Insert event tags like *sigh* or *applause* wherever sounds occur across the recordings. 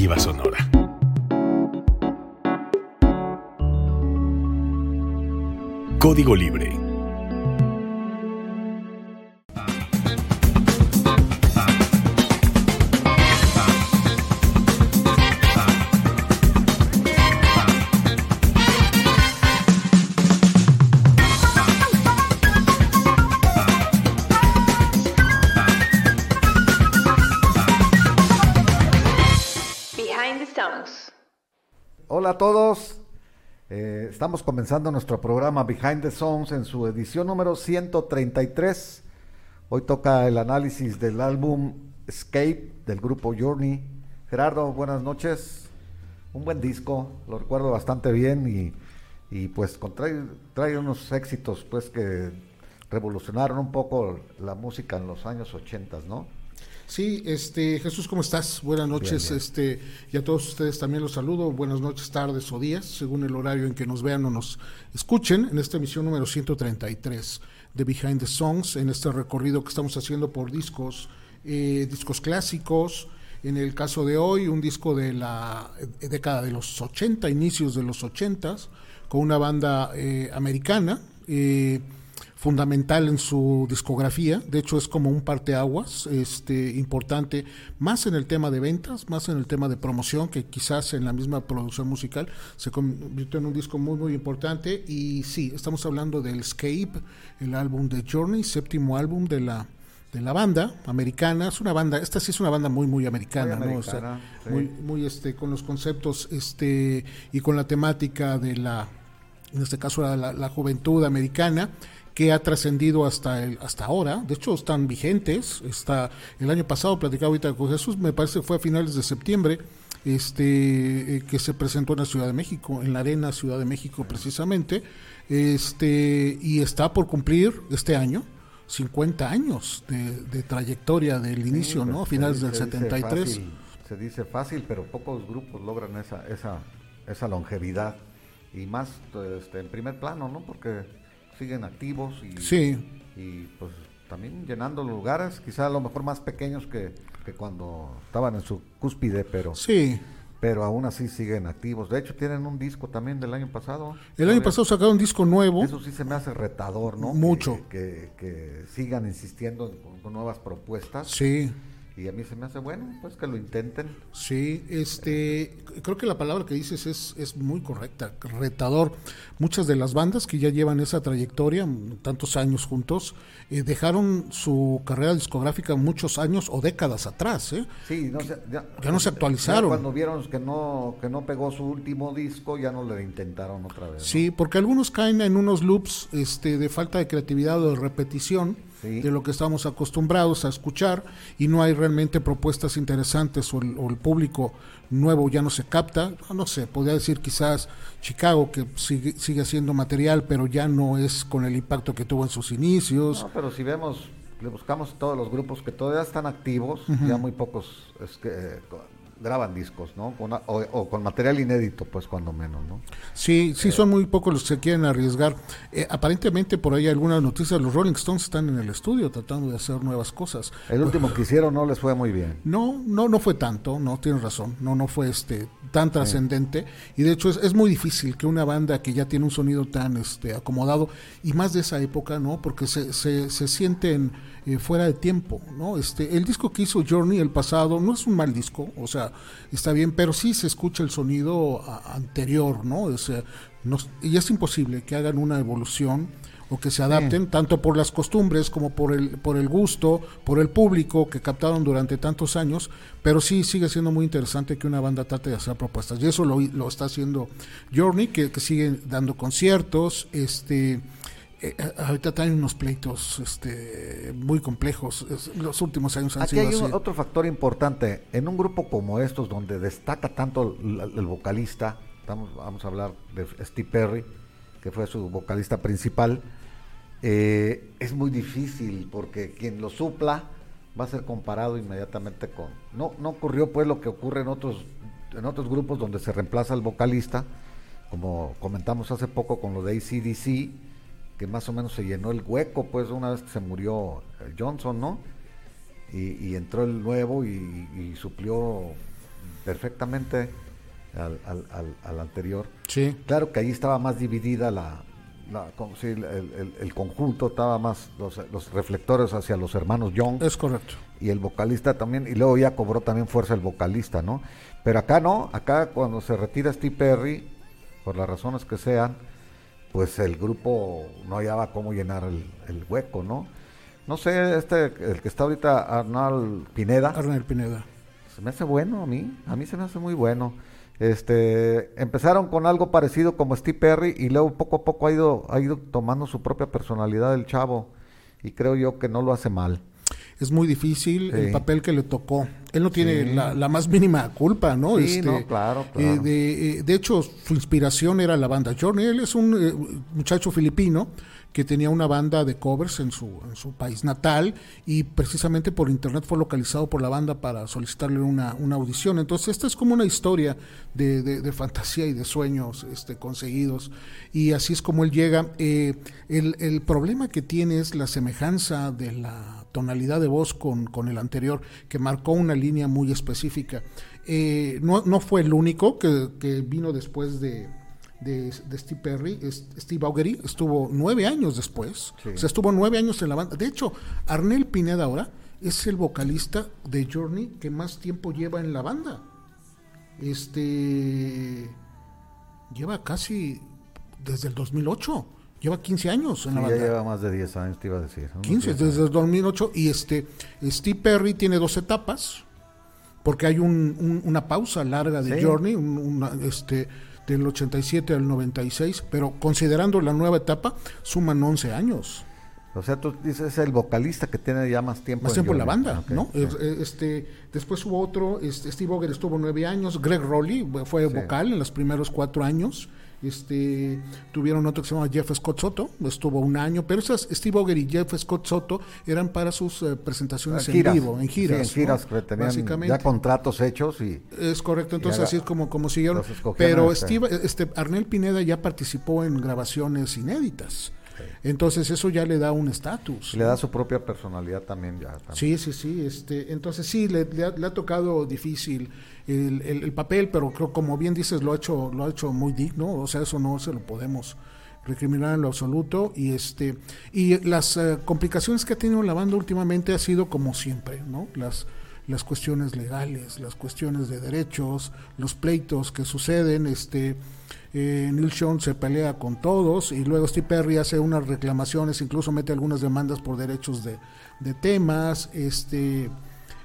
alternativa sonora. Código Libre estamos comenzando nuestro programa Behind the Songs en su edición número 133. Hoy toca el análisis del álbum Escape del grupo Journey. Gerardo, buenas noches. Un buen disco, lo recuerdo bastante bien y, pues trae, trae, unos éxitos pues que revolucionaron un poco la música en los años 80, ¿no? Sí, este Jesús, ¿cómo estás? Buenas noches, este y a todos ustedes también los saludo. Buenas noches, tardes o días, según el horario en que nos vean o nos escuchen en esta emisión número 133 de Behind the Songs, en este recorrido que estamos haciendo por discos, eh, discos clásicos. En el caso de hoy, un disco de la eh, década de los 80, inicios de los 80, con una banda eh, americana. Eh, fundamental en su discografía, de hecho es como un parteaguas este, importante, más en el tema de ventas, más en el tema de promoción, que quizás en la misma producción musical se convirtió en un disco muy muy importante. Y sí, estamos hablando del Escape, el álbum de Journey, séptimo álbum de la de la banda americana, es una banda, esta sí es una banda muy muy americana, ¿no? muy, muy este con los conceptos este y con la temática de la en este caso la, la juventud americana que ha trascendido hasta el, hasta ahora. De hecho, están vigentes. Está el año pasado platicaba ahorita con Jesús, me parece que fue a finales de septiembre, este eh, que se presentó en la Ciudad de México, en la Arena Ciudad de México precisamente, este y está por cumplir este año 50 años de, trayectoria del inicio, ¿no? A finales del 73. se dice fácil, pero pocos grupos logran esa esa esa longevidad y más este, en primer plano, ¿no? Porque siguen activos y, sí. y pues también llenando lugares, quizá a lo mejor más pequeños que, cuando estaban en su cúspide, pero sí. pero aún así siguen activos. De hecho, tienen un disco también del año pasado. El año pasado sacaron un disco nuevo. Eso sí se me hace retador, ¿no? Mucho. Que, que, sigan insistiendo con nuevas propuestas. Sí y a mí se me hace bueno, pues que lo intenten. Sí, este, creo que la palabra que dices es, es muy correcta, retador. Muchas de las bandas que ya llevan esa trayectoria, tantos años juntos, eh, dejaron su carrera discográfica muchos años o décadas atrás, ¿eh? Sí, ya, no se actualizaron. cuando vieron que no, que no pegó su último disco, ya no le intentaron otra vez. Sí, porque algunos caen en unos loops este, de falta de creatividad o de repetición de lo que estamos acostumbrados a escuchar y no hay realmente propuestas interesantes o el, público nuevo ya no se capta. No sé, podría decir quizás Chicago que sigue, sigue haciendo material, pero ya no es con el impacto que tuvo en sus inicios. No, pero si vemos, le buscamos todos los grupos que todavía están activos, ya muy pocos es que, graban discos, ¿no? o, con material inédito, pues cuando menos, ¿no? Sí, sí, son muy pocos los que se quieren arriesgar. Eh, aparentemente por ahí algunas noticias, los Rolling Stones están en el estudio tratando de hacer nuevas cosas. El último que hicieron no les fue muy bien. No, no, no fue tanto, no, tienes razón, no, no fue este tan trascendente y de hecho es, es, muy difícil que una banda que ya tiene un sonido tan este acomodado y más de esa época, ¿no? Porque se, se, se sienten eh, fuera de tiempo, ¿no? Este, el disco que hizo Journey el pasado no es un mal disco, o sea, está bien, pero sí se escucha el sonido anterior, ¿no? O sea, y es imposible que hagan una evolución o que se adapten tanto por las costumbres como por el por el gusto, por el público que captaron durante tantos años, pero sí sigue siendo muy interesante que una banda trate de hacer propuestas y eso lo, lo está haciendo Journey que, que sigue dando conciertos, este eh, eh, ahorita traen unos pleitos este, muy complejos. los últimos años han Aquí sido hay otro factor importante. En un grupo como estos, donde destaca tanto el, vocalista, vamos, vamos a hablar de Steve Perry, que fue su vocalista principal, eh, es muy difícil porque quien lo supla va a ser comparado inmediatamente con... No, no ocurrió pues lo que ocurre en otros, en otros grupos donde se reemplaza el vocalista, como comentamos hace poco con lo de ACDC que más o menos se llenó el hueco, pues una vez que se murió eh, Johnson, ¿no? Y, entró el nuevo y, suplió perfectamente al, al, al, al anterior. Sí. Claro que ahí estaba más dividida la, la como si el, el- el conjunto, estaba más los, los reflectores hacia los hermanos Young Es correcto. y el vocalista también, y luego ya cobró también fuerza el vocalista, ¿no? Pero acá no, acá cuando se retira Steve Perry, por las razones que sean, pues el grupo no hallaba cómo llenar el, el hueco, ¿no? No sé, este, el que está ahorita, Arnal Pineda, Arnel Pineda. se me hace bueno a mí, a mí se me hace muy bueno. Este, empezaron con algo parecido como Steve Perry y luego poco a poco ha ido, ha ido tomando su propia personalidad el chavo y creo yo que no lo hace mal. Es muy difícil el papel que le tocó. Él no tiene Sí. la, la más mínima culpa, ¿no? Sí, no, claro, eh, claro. de, eh, de hecho, su inspiración era la banda Journey. Él es un eh, muchacho filipino que tenía una banda de covers en su, en su país natal y precisamente por internet fue localizado por la banda para solicitarle una, una audición. Entonces, esta es como una historia de, de- de fantasía y de sueños este, conseguidos. Y así es como él llega. Eh, el, el problema que tiene es la semejanza de la tonalidad de voz con, con el anterior, que marcó una línea muy específica. Eh, no, no fue el único que, que vino después de, de, de Steve Perry, Steve Augery estuvo nueve años después, Sí. o sea, estuvo nueve años en la banda. De hecho, Arnel Pineda ahora es el vocalista de Journey que más tiempo lleva en la banda. Este lleva casi desde el 2008, lleva 15 años en Sí, la ya banda. lleva más de 10 años, te iba a decir. unos 15 10 desde el 2008 y este Steve Perry tiene dos etapas porque hay un- un- una pausa larga de Sí. Journey un- una, este del 87 al 96 pero considerando la nueva etapa suman 11 años O sea, tú dices es el vocalista que tiene ya más tiempo más tiempo en la banda no eh, este después hubo otro este, Steve Auger estuvo nueve años Greg Rowley fue Sí. vocal en los primeros cuatro años este tuvieron otro que se llama Jeff Scott Soto estuvo un año pero esas Steve Auger y Jeff Scott Soto eran para sus eh, presentaciones en giras, vivo en giras sí, en giras ¿no? que tenían básicamente ya contratos hechos y es correcto, entonces así es como, como siguieron. Pero este. Steve, este, Arnel Pineda ya participó en grabaciones inéditas. Entonces eso ya le da un estatus. le da su propia personalidad también ya. también. Sí, sí, sí. Este, entonces sí, le, le ha, le ha tocado difícil el, el- el papel, pero creo, como bien dices, lo ha hecho, lo ha hecho muy digno. O sea, eso no se lo podemos recriminar en lo absoluto. Y este, y las eh, complicaciones que ha tenido la banda últimamente ha sido como siempre, ¿no? Las las cuestiones legales, las cuestiones de derechos, los pleitos que suceden, este eh, Neil Sean se pelea con todos y luego Steve Perry hace unas reclamaciones, incluso mete algunas demandas por derechos de, de temas, este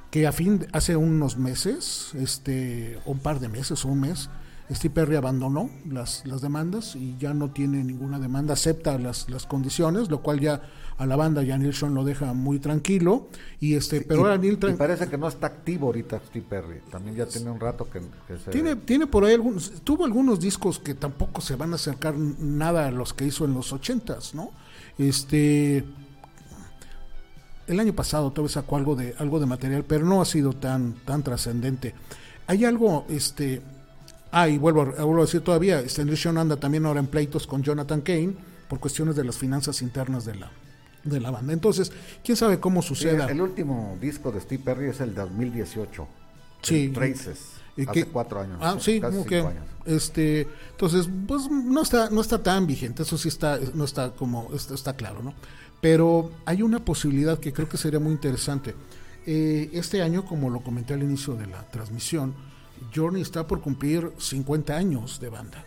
que a fin hace unos meses, este, un par de meses o un mes, Steve Perry abandonó las, las demandas y ya no tiene ninguna demanda, acepta las, las condiciones, lo cual ya a la banda ya Neil Sean lo deja muy tranquilo y este, pero y, ahora Neil y parece que no está activo ahorita Steve Perry. También ya tiene un rato que, que se... tiene, tiene por ahí algunos, tuvo algunos discos que tampoco se van a acercar nada a los que hizo en los ochentas, ¿no? Este el año pasado todavía sacó algo de algo de material, pero no ha sido tan tan trascendente. Hay algo, este, ah, y vuelvo, a- vuelvo a decir todavía, este Neil Sean anda también ahora en pleitos con Jonathan Kane por cuestiones de las finanzas internas de la de la banda. Entonces, quién sabe cómo Sí, suceda. el último disco de Steve Perry es el 2018. Sí. el Traces. Y hace cuatro años. Ah, sí, casi cinco años. Este, entonces, pues no está, no está tan vigente, eso sí está, no está como, está, está claro, ¿no? Pero hay una posibilidad que creo que sería muy interesante. Eh, este año, como lo comenté al inicio de la transmisión, Journey está por cumplir 50 años de banda.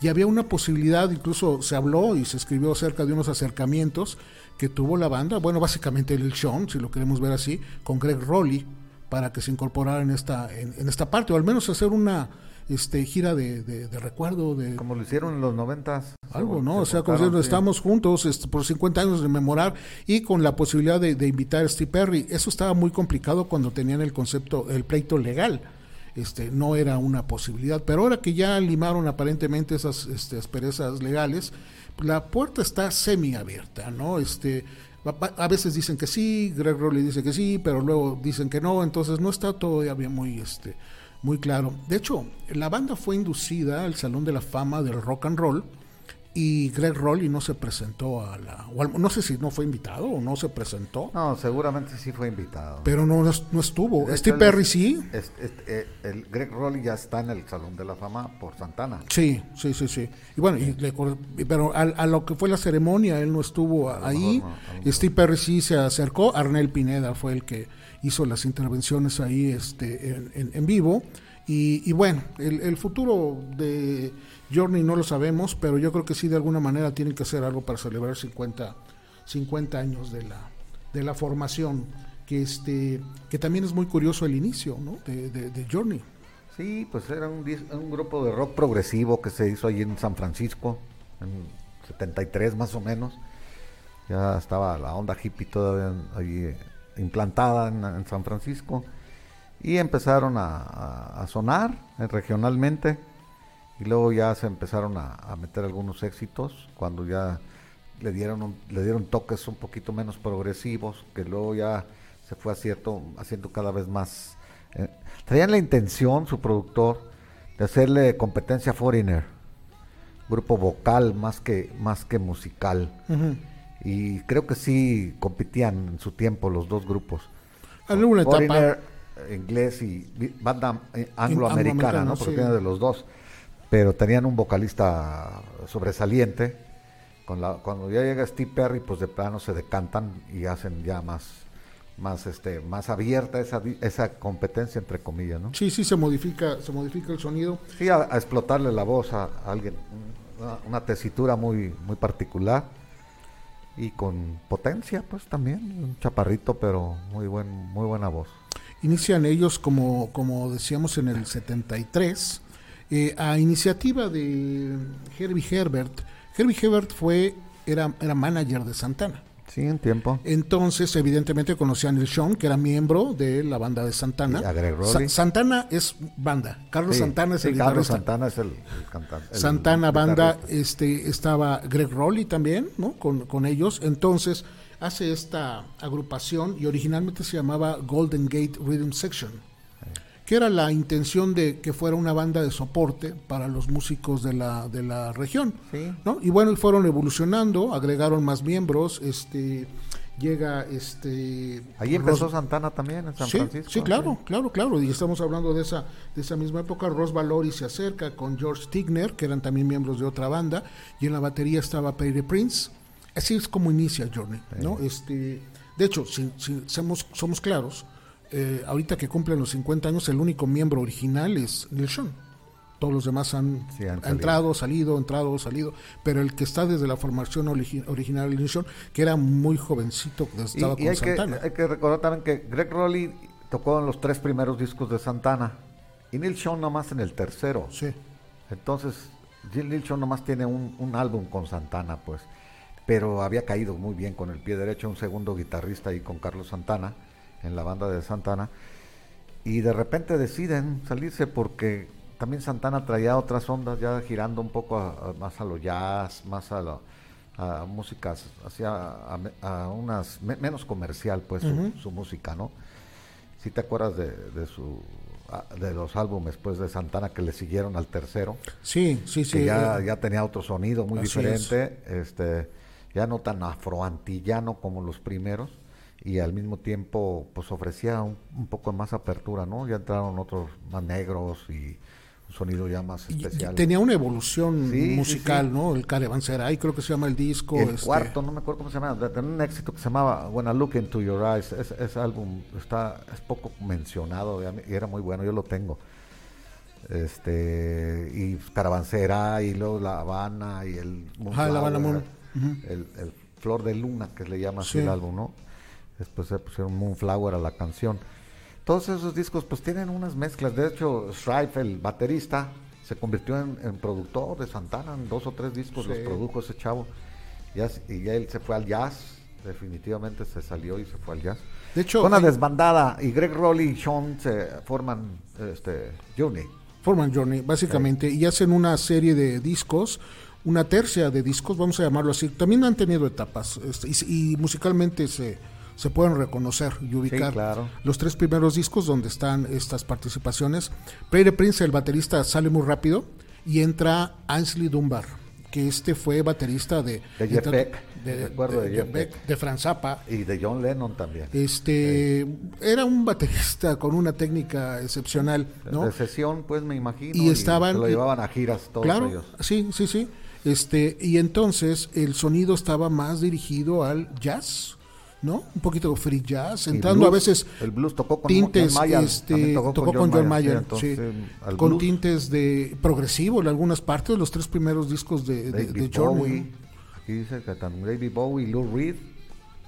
Y había una posibilidad, incluso se habló y se escribió acerca de unos acercamientos que tuvo la banda, bueno, básicamente el Sean, si lo queremos ver así, con Greg Rowley, para que se incorporara en esta, en, en esta parte, o al menos hacer una este, gira de, de- de recuerdo, de Como lo hicieron en los noventas. algo, se- ¿no? se O sea, como si sí. estamos juntos este, por 50 años de memorar y con la posibilidad de, de invitar a Steve Perry. Eso estaba muy complicado cuando tenían el concepto, el pleito legal. Este, no era una posibilidad, pero ahora que ya limaron aparentemente esas este, asperezas legales, la puerta está semiabierta, ¿no? Este, a veces dicen que sí, Greg Rowley dice que sí, pero luego dicen que no, entonces no está todavía muy, este, muy claro. De hecho, la banda fue inducida al Salón de la Fama del Rock and Roll y Greg Rowley no se presentó a la... O no sé si no fue invitado o no se presentó. No, seguramente sí fue invitado. Pero no, no estuvo. Steve Perry sí. Eh, el Greg Rowley ya está en el Salón de la Fama por Santana. Sí, sí, sí, sí. Y bueno, pero a, lo que fue la ceremonia, él no estuvo ahí. Steve Perry sí se acercó. Arnel Pineda fue el que hizo las intervenciones ahí este, en, en, vivo. Y, y bueno, el, futuro de Journey no lo sabemos, pero yo creo que sí de alguna manera tienen que hacer algo para celebrar 50, 50 años de la, de la formación, que, este, que también es muy curioso el inicio ¿no? de, de, Journey. Sí, pues era un, un, grupo de rock progresivo que se hizo allí en San Francisco, en 73 más o menos. Ya estaba la onda hippie todavía allí eh, implantada en, San Francisco. Y empezaron a, a sonar eh, regionalmente y luego ya se empezaron a, meter algunos éxitos cuando ya le dieron le dieron toques un poquito menos progresivos que luego ya se fue haciendo, haciendo cada vez más eh, traían la intención su productor de hacerle competencia a Foreigner grupo vocal más que más que musical. Y creo que sí competían en su tiempo los dos grupos. Alguna etapa inglés y banda eh, angloamericana, ¿no? Porque de los dos pero tenían un vocalista sobresaliente. Con la, cuando ya llega Steve Perry, pues de plano se decantan y hacen ya más, más, este, más abierta esa, esa competencia entre comillas, ¿no? Sí, sí, se modifica, se modifica el sonido. Sí, a, explotarle la voz a, alguien, una, tesitura muy, muy particular y con potencia, pues también, un chaparrito, pero muy buen, muy buena voz. Inician ellos como, como decíamos en el 73 eh, a iniciativa de Herbie Herbert. Herbie Herbert fue, era, era manager de Santana. Sí, en tiempo. Entonces, evidentemente conocían el Sean, que era miembro de la banda de Santana. Santana es banda. Carlos Santana es el Carlos Santana es el, cantante. Santana banda, este, estaba Greg Rowley también, ¿no? Con, con ellos. Entonces, hace esta agrupación y originalmente se llamaba Golden Gate Rhythm Section que era la intención de que fuera una banda de soporte para los músicos de la, de la región. ¿no? Y bueno, fueron evolucionando, agregaron más miembros, este llega este ahí empezó Santana también en San Francisco sí claro claro claro y estamos hablando de esa de esa misma época Ross Valori se acerca con George Tigner que eran también miembros de otra banda y en la batería estaba Perry Prince así es como inicia Journey no este de hecho si, si somos somos claros eh, ahorita que cumplen los 50 años, el único miembro original es Neil Sean. Todos los demás han, entrado, salido, entrado, salido. Pero el que está desde la formación original de Neil Sean, que era muy jovencito, estaba con hay Santana. Que, hay que recordar también que Greg Rowley tocó en los tres primeros discos de Santana y Neil Sean nomás en el tercero. Sí. Entonces, Neil Sean nomás tiene un, un álbum con Santana, pues. Pero había caído muy bien con el pie derecho, un segundo guitarrista ahí con Carlos Santana en la banda de Santana, y de repente deciden salirse porque también Santana traía otras ondas ya girando un poco más a lo jazz, más a, a músicas, hacia a, unas menos comercial pues su, música, ¿no? Si te acuerdas de, de su de los álbumes pues de Santana que le siguieron al tercero. Sí, sí, sí. ya, ya tenía otro sonido muy diferente, este ya no tan afroantillano como los primeros y al mismo tiempo pues ofrecía un, poco más apertura, ¿no? Ya entraron otros más negros y un sonido ya más especial. tenía una evolución musical, ¿no? El Caravanserai, creo que se llama el disco. El este cuarto, no me acuerdo cómo se llama, tenía un éxito que se llamaba When I Look Into Your Eyes. Ese, álbum está es poco mencionado y era muy bueno, yo lo tengo. Este y Caravanserai y luego La Habana y el ah, La Habana el, Flor de Luna que le llama así el álbum, ¿no? después se pusieron Moonflower a la canción. Todos esos discos pues tienen unas mezclas, de hecho Strife, el baterista, se convirtió en, productor de Santana, en dos o tres discos los produjo ese chavo, y ya él se fue al jazz, definitivamente se salió y se fue al jazz. De hecho, una desbandada. Y Greg Rowley y Sean se forman este Journey. Forman Journey, básicamente, y hacen una serie de discos, una tercia de discos, vamos a llamarlo así. También han tenido etapas este, y musicalmente se, se pueden reconocer y ubicar los tres primeros discos donde están estas participaciones. Peter Prince, el baterista, sale muy rápido y entra Ainsley Dunbar que este fue baterista de De Jeff Beck, de, de Jeff Jeff Beck. de Franz Zappa. Y de John Lennon también. Este era un baterista con una técnica excepcional, ¿no? De sesión, pues me imagino. Y estaban- lo y- llevaban a giras todos claro, ellos. sí, sí, sí. Este, y entonces el sonido estaba más dirigido al jazz, ¿no? Un poquito de free jazz, entrando a veces El blues tocó con tintes, John Mayer. este, tocó, con John Mayer, sí, con blues, tintes de progresivo en algunas partes, los tres primeros discos de, de, de Journey. Bowie. Aquí dice que también David Bowie, Lou Reed,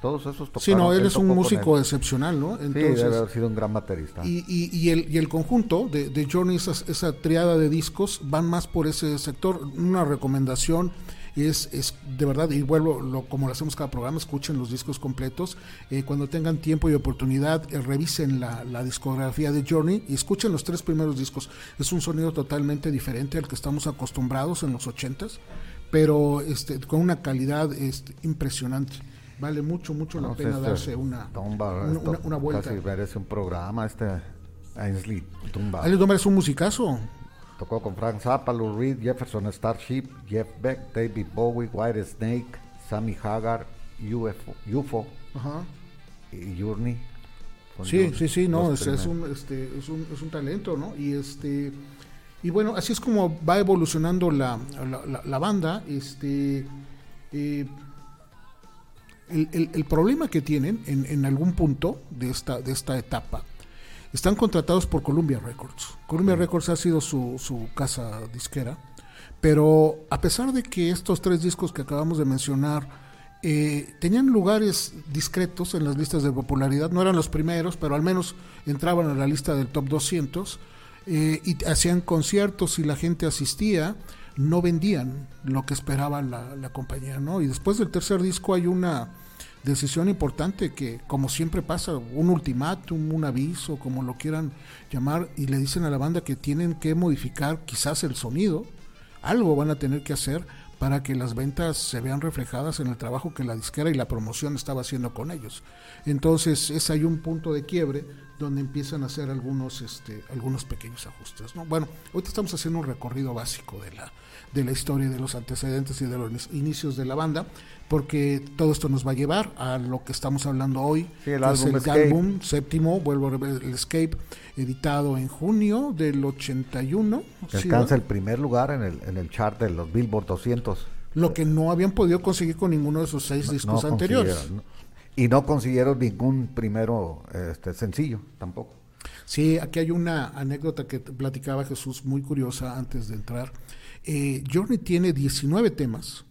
todos esos tocaron. Sí, no, él es un músico excepcional, ¿no? Sí, debe haber sido un gran baterista. Y, y, y el, y el conjunto de, de Journey, esa, esa triada de discos, van más por ese sector. Una recomendación es, es de verdad, y vuelvo, lo, como lo hacemos cada programa, escuchen los discos completos. Eh, cuando tengan tiempo y oportunidad, eh, revisen la, la discografía de Journey y escuchen los tres primeros discos. Es un sonido totalmente diferente al que estamos acostumbrados en los ochentas, pero este, con una calidad este, impresionante. Vale mucho, mucho la No pena este darse una, Dunbar, una, esto una- una vuelta. Casi merece un programa este Ainsley Dunbar. Alex Domar es un musicazo. Tocó con Frank Zappa, Lou Reed, Jefferson Starship, Jeff Beck, David Bowie, White Snake, Sammy Hagar, UFO, UFO Ajá. y Journey. Sí, sí, sí, no, es, es un, este, es, un, es un talento, ¿no? Y este y bueno, así es como va evolucionando la, la, la- la banda. Este, eh, el, el- el problema que tienen en, en algún punto de esta, de esta etapa, están contratados por Columbia Records. Columbia Records ha sido su, su casa disquera, pero a pesar de que estos tres discos que acabamos de mencionar eh, tenían lugares discretos en las listas de popularidad, no eran los primeros, pero al menos entraban a la lista del top 200 eh, y hacían conciertos y la gente asistía, no vendían lo que esperaba la, la compañía, ¿no? Y después del tercer disco hay una decisión importante que, como siempre pasa, un ultimátum, un aviso, como lo quieran llamar, y le dicen a la banda que tienen que modificar quizás el sonido, algo van a tener que hacer para que las ventas se vean reflejadas en el trabajo que la disquera y la promoción estaba haciendo con ellos. Entonces es ahí un punto de quiebre donde empiezan a hacer algunos, este, algunos pequeños ajustes. ¿no? Bueno, ahorita estamos haciendo un recorrido básico de la, de la historia, de los antecedentes y de los inicios de la banda, porque todo esto nos va a llevar a lo que estamos hablando hoy, Sí, el que es álbum el álbum séptimo, vuelvo a repetir, el Escape, editado en junio del 81. Que ¿sí, alcanza el primer lugar en el, en el chart de los Billboard 200. Lo que no habían podido conseguir con ninguno de sus seis discos No anteriores. Y no consiguieron ningún primero este, sencillo tampoco. Sí, aquí hay una anécdota que platicaba Jesús muy curiosa antes de entrar. Eh, Journey tiene 19 temas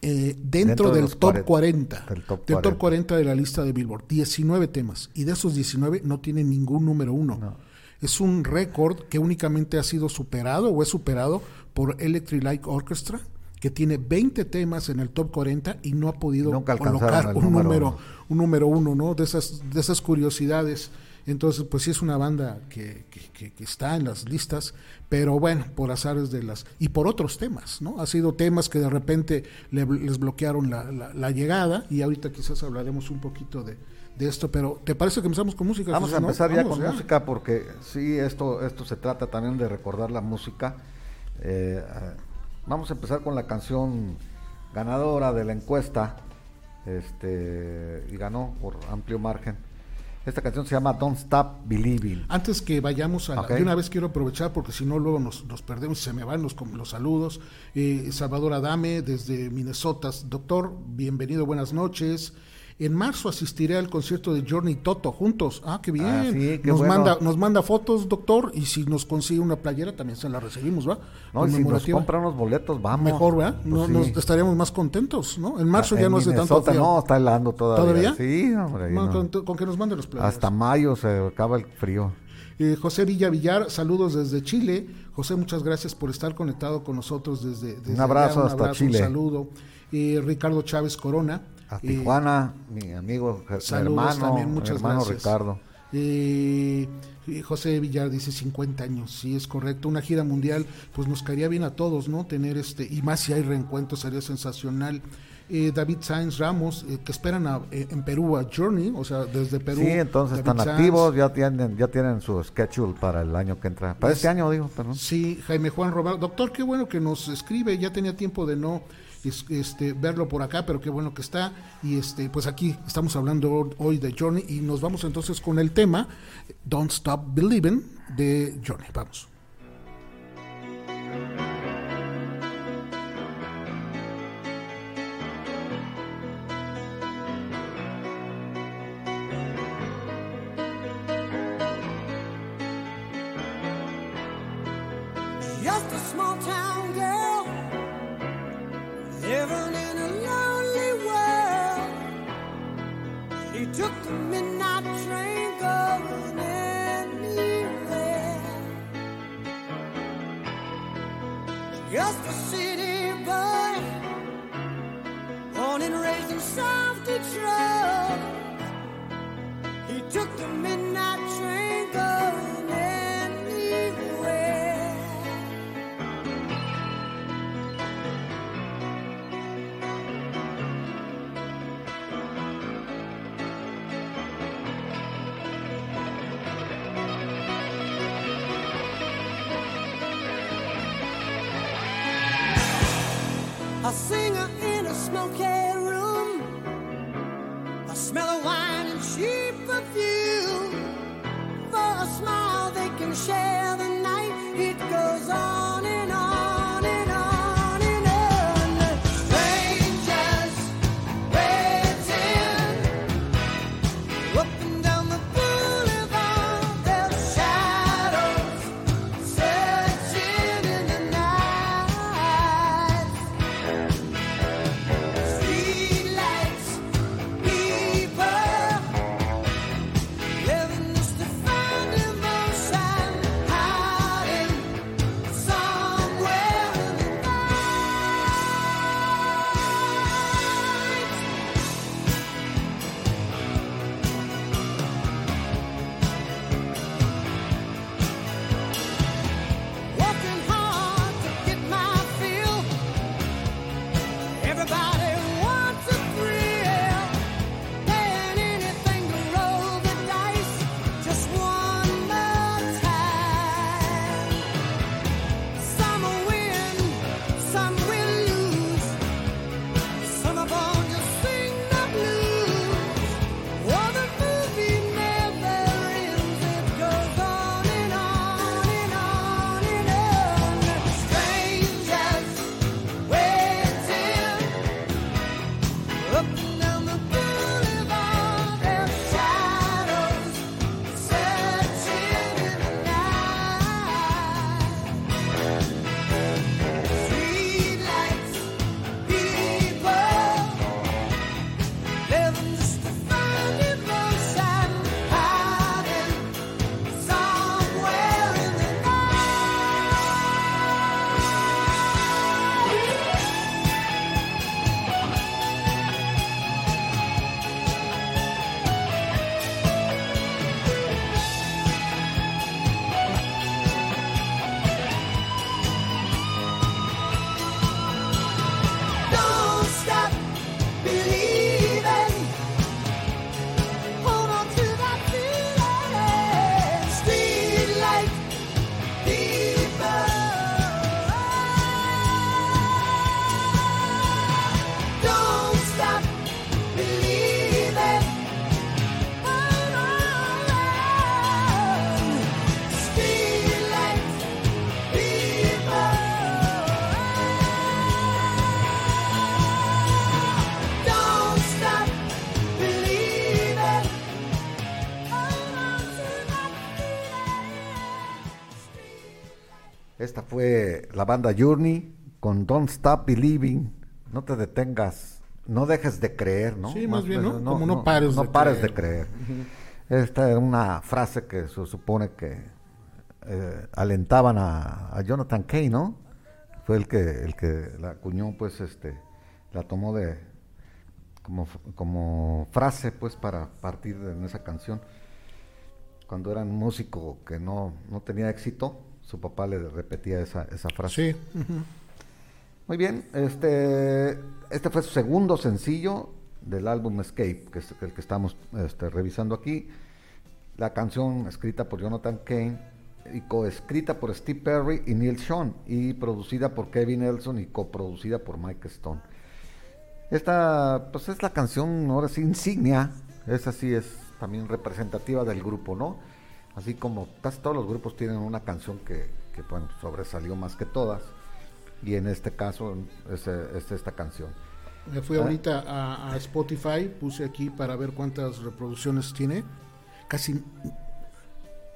eh, dentro, Dentro de del top 40, 40, del top del 40. top 40 de la lista de Billboard. 19 temas. Y de esos 19 no tiene ningún número uno. No. Es un récord que únicamente ha sido superado o es superado por Electric Light Orchestra, que tiene 20 temas en el top 40 y no ha podido Nunca colocar un número número, un número uno, ¿no? De esas, de esas curiosidades. Entonces, pues sí es una banda que, que- que- que está en las listas, pero bueno, por azares de las... Y por otros temas, ¿no? Ha sido temas que de repente le- les bloquearon la, la- la llegada y ahorita quizás hablaremos un poquito de, de esto, pero ¿te parece que empezamos con música? Vamos a Jesús, no? empezar ya Vamos, con música porque sí, esto, esto se trata también de recordar la música. Eh, eh, vamos a empezar con la canción ganadora de la encuesta este, y ganó por amplio margen. Esta canción se llama Don't Stop Believing. Antes que vayamos a la- de una vez quiero aprovechar porque si no luego nos, nos perdemos y se me van los, los saludos. Eh, Salvador Adame desde Minnesota. Doctor, bienvenido, buenas noches. En marzo asistiré al concierto de Journey Toto juntos. Ah, qué bien. Ah, sí, qué nos, bueno. manda, nos manda fotos, doctor, y si nos consigue una playera también se la recibimos, ¿va? No, y si nos Conmemorativa. compra unos boletos, vamos. Mejor, ¿verdad? Pues No, sí. nos estaríamos más contentos, ¿no? En marzo Ah, ya en no hace tanto frío. No, está helando todavía. ¿Todavía? Sí, hombre. no. con, con que nos mande los playeras. Hasta mayo se acaba el frío. Eh, José Villa Villar, saludos desde Chile. José, muchas gracias por estar conectado con nosotros desde, desde Un abrazo allá, hasta Chile. Un saludo. Eh, Ricardo Chávez Corona. A eh, Tijuana, mi amigo, mi saludos hermano, también, mi muchas hermano gracias. Ricardo. eh, eh, José Villar dice 50 años, sí es correcto, una gira mundial, pues nos caería bien a todos, ¿no? Tener este, y más si hay reencuentro sería sensacional. eh, David Sainz Ramos, eh, que esperan en Perú a Journey, o sea, desde Perú. Sí, entonces están activos, ya tienen, ya tienen su schedule para el año que entra. Para este año, digo, perdón. Sí, Jaime Juan Robado. Doctor, qué bueno que nos escribe, ya tenía tiempo de no este, verlo por acá, pero qué bueno que está. Y este, pues aquí estamos hablando hoy de Journey y nos vamos entonces con el tema Don't Stop Believing de Journey. Vamos. La banda Journey con Don't Stop Believing. No te detengas, no dejes de creer, ¿no? Sí, más, bien, ¿no? Como no, pares, no de, pares creer. de creer. Esta es una frase que se supone que eh, alentaban a, Jonathan Kay, ¿no? Fue el que el que la acuñó, pues, este, la tomó de como, como frase, pues, para partir en esa canción. Cuando era un músico que no, no tenía éxito, su papá le repetía esa, esa frase. Sí. Muy bien, este, este fue su segundo sencillo del álbum Escape, que es el que estamos este, revisando aquí. La canción escrita por Jonathan Kane y coescrita por Steve Perry y Neil Sean y producida por Kevin Nelson y coproducida por Mike Stone. Esta pues es la canción ahora sí insignia, esa sí es también representativa del grupo, ¿no? Así como casi todos los grupos tienen una canción que, que bueno, sobresalió más que todas y en este caso es, es esta canción. Me fui ahorita a, Spotify, puse aquí para ver cuántas reproducciones tiene. Casi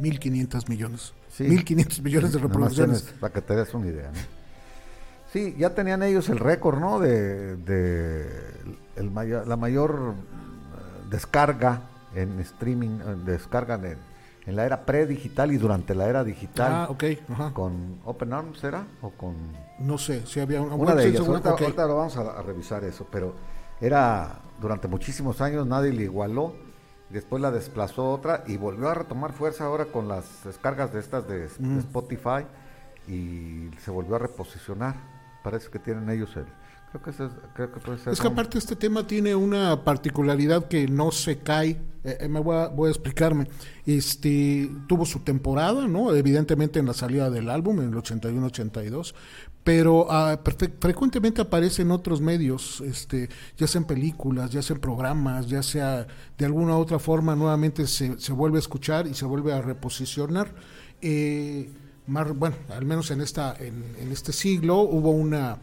1.500 millones. 1.500 millones de reproducciones. Para que te des una idea. ¿no? Sí, ya tenían ellos el récord, ¿no? De, de el mayor, la mayor eh, descarga en streaming, eh, descarga en, en la era predigital y durante la era digital. Ah, ok. ¿Con Open Arms era? ¿O con.? No sé, si había una. Una de ellas. Ahorita, lo vamos a, revisar eso, pero era durante muchísimos años, nadie le igualó. Después la desplazó otra y volvió a retomar fuerza ahora con las descargas de estas de, Spotify y se volvió a reposicionar. Parece que tienen ellos el, Creo que, es, creo que puede ser. Es que aparte este tema tiene una particularidad que no se cae. Eh, eh, me voy a, voy a, explicarme. Este tuvo su temporada, ¿no? Evidentemente en la salida del álbum en el 81-82, pero ah, frecuentemente aparece en otros medios, este, ya sea en películas, ya sea en programas, ya sea de alguna u otra forma nuevamente se, se vuelve a escuchar y se vuelve a reposicionar. Eh, bueno, al menos en esta en, en este siglo hubo una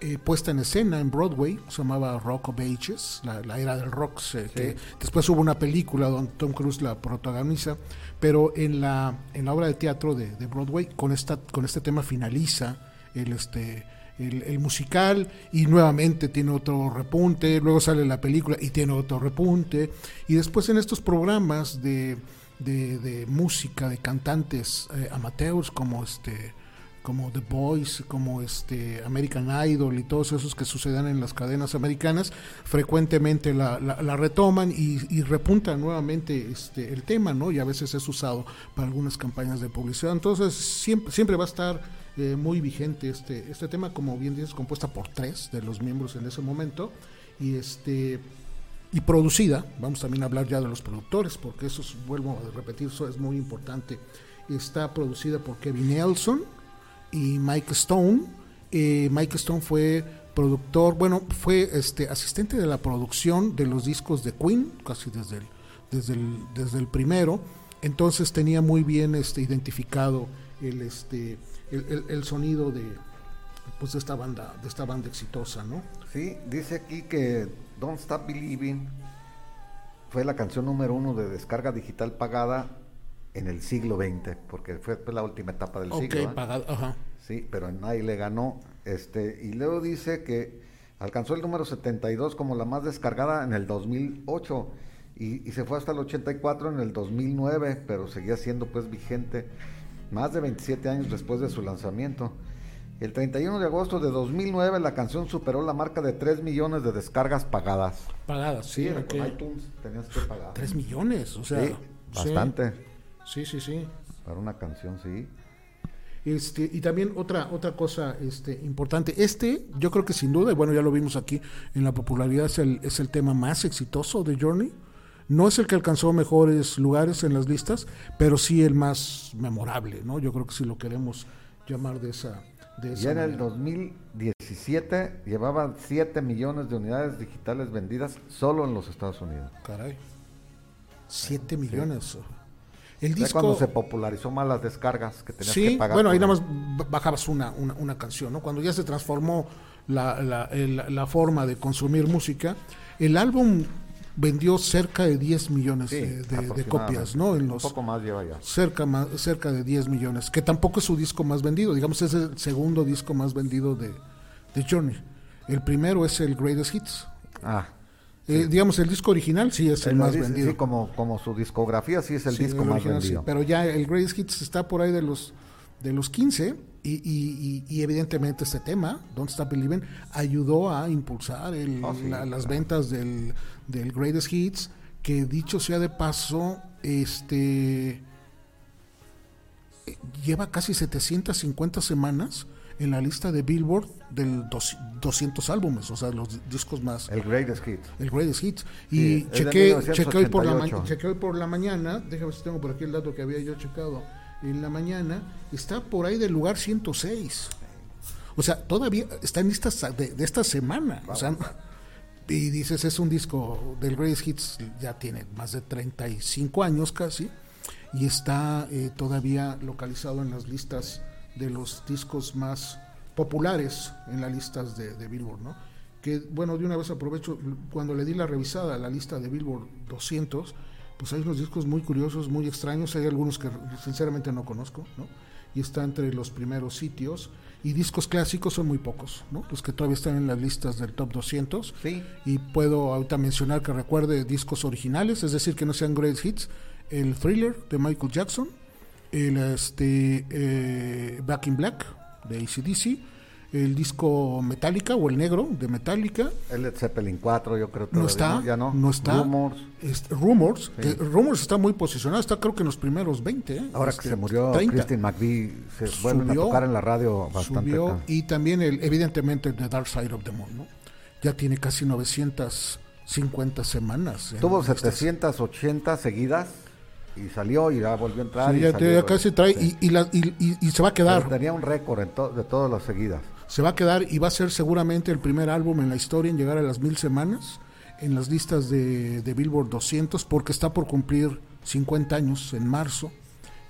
eh, puesta en escena en Broadway, se llamaba Rock of Ages, la, era del rock, que después hubo una película donde Tom Cruise la protagoniza, pero en la, en la obra de teatro de, Broadway con, esta, con este tema finaliza el, este, el, musical y nuevamente tiene otro repunte, luego sale la película y tiene otro repunte, y después en estos programas de, de, música, de cantantes eh, amateurs como este como The Voice, como este American Idol y todos esos que sucedan en las cadenas americanas, frecuentemente la, retoman y, repuntan nuevamente este, el tema, ¿no? Y a veces es usado para algunas campañas de publicidad. Entonces siempre, siempre va a estar eh, muy vigente este, este tema, como bien dices, compuesta por tres de los miembros en ese momento. Y este y producida, vamos también a hablar ya de los productores, porque eso, vuelvo a repetir, eso es muy importante. Está producida por Kevin Nelson, y Mike Stone. Eh, Mike Stone fue productor, bueno, fue este asistente de la producción de los discos de Queen, casi desde el, desde el, desde el primero. Entonces tenía muy bien este, identificado el, este, el, sonido de, pues, de esta banda, de esta banda exitosa, ¿no? Sí, dice aquí que Don't Stop Believing fue la canción número uno de descarga digital pagada en el siglo XX, porque fue la última etapa del siglo. ¿eh? pagado, ajá. Sí, pero nadie le ganó. Este, y luego dice que alcanzó el número 72 como la más descargada en el 2008 y, y, se fue hasta el 84 en el 2009, pero seguía siendo pues vigente más de 27 años después de su lanzamiento. El 31 de agosto de 2009 la canción superó la marca de 3 millones de descargas pagadas. Pagadas, sí. sí iTunes tenías que pagar. 3 millones, o sea. bastante. Sí, sí, sí. Para una canción, sí. Este, y también otra, otra cosa este, importante, este yo creo que sin duda, y bueno ya lo vimos aquí en la popularidad, es el, es el tema más exitoso de Journey. No es el que alcanzó mejores lugares en las listas, pero sí el más memorable, ¿no? Yo creo que si lo queremos llamar de esa, de ya en el 2017 llevaban 7 millones de unidades digitales vendidas solo en los Estados Unidos. Caray. 7 millones. El disco, cuando se popularizó más las descargas que tenías que pagar. Bueno, ahí nada más bajabas una, una, canción, ¿no? Cuando ya se transformó la, la, forma de consumir música, el álbum vendió cerca de 10 millones de, copias, ¿no? En los, Un poco más lleva ya. Cerca, más, cerca de 10 millones, que tampoco es su disco más vendido, digamos, es el segundo disco más vendido de, de Journey. El primero es el Greatest Hits. Ah. Eh, digamos, el disco original sí es el, más vendido. Sí, como, como su discografía sí es el disco más vendido. pero ya el Greatest Hits está por ahí de los de los 15 y, y, evidentemente este tema, Don't Stop Believing, ayudó a impulsar el, oh, las ventas del, del Greatest Hits, que dicho sea de paso, este lleva casi 750 semanas en la lista de Billboard del 200 álbumes, o sea, los discos más... El Greatest Hits. El Greatest Hits. Y chequé, hoy por la chequé hoy por la mañana, déjame ver si tengo por aquí el dato que había yo checado en la mañana, está por ahí del lugar 106. O sea, todavía está en listas de, de esta semana. O sea, y dices, es un disco del Greatest Hits, ya tiene más de 35 años casi, y está eh, todavía localizado en las listas de los discos más populares en las listas de, Billboard, ¿no? Que, bueno, de una vez aprovecho, cuando le di la revisada a la lista de Billboard 200, pues hay unos discos muy curiosos, muy extraños, hay algunos que sinceramente no conozco, ¿no? Y está entre los primeros sitios y discos clásicos son muy pocos, ¿no? Los que todavía están en las listas del top 200. Sí. Y puedo ahorita mencionar que recuerde discos originales, es decir, que no sean great hits. El Thriller de Michael Jackson, el este, eh, Back in Black de ACDC, el disco Metallica o el negro de Metallica. El Led Zeppelin 4, yo creo que no está, ya no. no está. Rumors. Rumors, Rumors está muy posicionado, está creo que en los primeros 20. ¿eh? Ahora que este, se murió Christine McVie, se vuelven a tocar en la radio bastante. Subió, y también, el, evidentemente, The Dark Side of the Moon, ¿no? Ya tiene casi 950 semanas. Tuvo 780 seguidas y salió y ya volvió a entrar. Sí, y ya, casi trae y, y, y, se va a quedar. tenía un récord de todas las seguidas se va a quedar y va a ser seguramente el primer álbum en la historia en llegar a las mil semanas en las listas de, Billboard 200 porque está por cumplir 50 años en marzo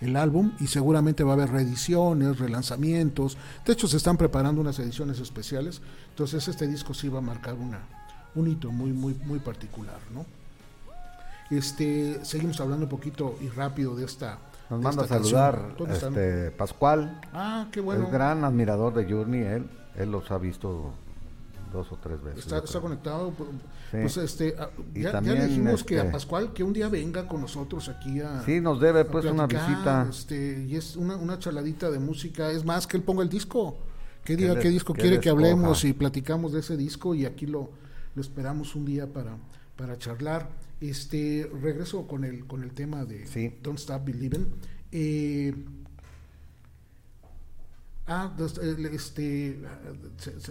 el álbum y seguramente va a haber reediciones, relanzamientos. De hecho, se están preparando unas ediciones especiales. Entonces, este disco sí va a marcar una, un hito muy, muy, muy particular, ¿no? Este, seguimos hablando un poquito y rápido de esta nos manda a saludar este, Pascual. Ah, qué bueno. Es gran admirador de Journey, él, él los ha visto dos o tres veces. Está, conectado. Pues, pues este, ah, ya, dijimos que a este Pascual que un día venga con nosotros aquí a. Sí, nos debe pues una visita. Este, y es una, una charladita de música. Es más, que él ponga el disco. Que diga qué disco quiere que hablemos y platicamos de ese disco y aquí lo, lo esperamos un día para, para charlar. Este, regreso con el, con el tema de Don't Stop Believing. Eh, ah, este,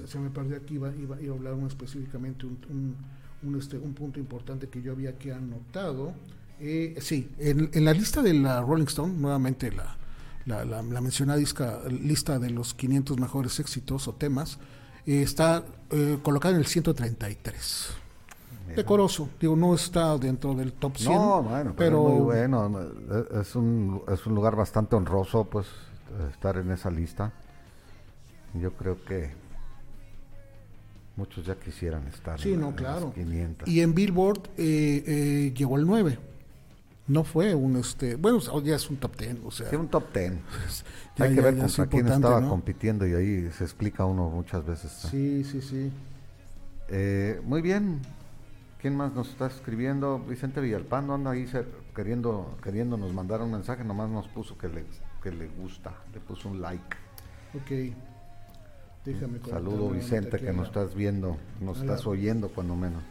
se, me perdió aquí, iba, iba, a hablar específicamente un, un, este, un punto importante que yo había aquí anotado. Eh, sí, en, en, la lista de la Rolling Stone, nuevamente la, la, la, mencionada lista de los 500 mejores éxitos o temas, eh, está eh, colocada en el 133 decoroso. Digo, no está dentro del top 100. No, bueno, pero, es muy bueno. Es un, es un lugar bastante honroso, pues, estar en esa lista. Yo creo que muchos ya quisieran estar sí, no, claro. Y en Billboard eh, eh, llegó el 9. No fue un este, bueno, ya es un top 10, o sea. Sí, un top 10. *laughs* Hay que ver contra quién estaba compitiendo y ahí se explica uno muchas veces. Sí, sí, sí. Eh, muy bien, ¿Quién más nos está escribiendo? Vicente Villalpando anda ahí queriendo, queriendo nos mandar un mensaje, nomás nos puso que le, que le gusta, le puso un like. Ok. Déjame Saludo Vicente que nos estás viendo, nos estás oyendo cuando menos.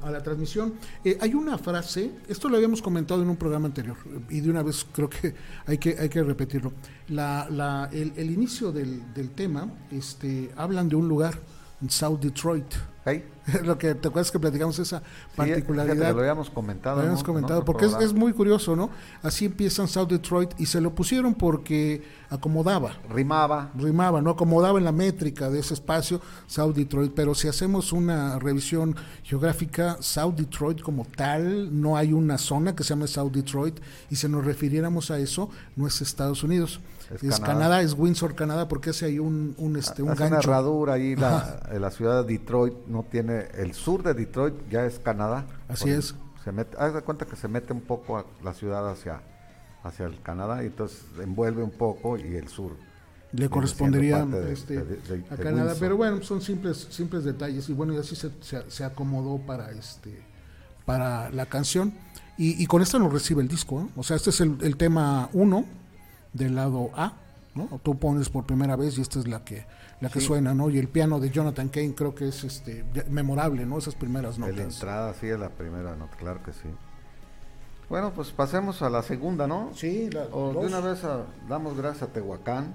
A la, transmisión. Eh, hay una frase, esto lo habíamos comentado en un programa anterior, y de una vez creo que hay que, hay que repetirlo. La, la, el, el, inicio del, del tema, este, hablan de un lugar, en South Detroit, *laughs* lo que te acuerdas que platicamos esa particularidad. lo habíamos comentado. Lo habíamos comentado, porque es, muy curioso, ¿no? Así empiezan South Detroit y se lo pusieron porque acomodaba. Rimaba. Rimaba, ¿no? Acomodaba en la métrica de ese espacio South Detroit. Pero si hacemos una revisión geográfica, South Detroit como tal, no hay una zona que se llame South Detroit y si nos refiriéramos a eso, no es Estados Unidos. Es, Canadá. es Windsor, Canadá, porque hace ahí un, un, este, un gancho. una herradura ahí, la, la ciudad de Detroit no tiene, el sur de Detroit ya es Canadá. Así es. Se mete, haz de cuenta que se mete un poco a la ciudad hacia, hacia el Canadá y entonces envuelve un poco y el sur. Le correspondería este, a Canadá, pero bueno, son simples, simples detalles y bueno, y así se, se, acomodó para este para la canción y, con esto nos recibe el disco, ¿eh? o sea, este es el, el tema 1 del lado A, ¿no? Tú pones por primera vez y esta es la que la que suena, ¿no? Y el piano de Jonathan Kane creo que es este memorable, ¿no? Esas primeras notas. La entrada, sí, es la primera nota, claro que sí. Bueno, pues pasemos a la segunda, ¿no? Sí, la, O de una vez damos gracias a Tehuacán,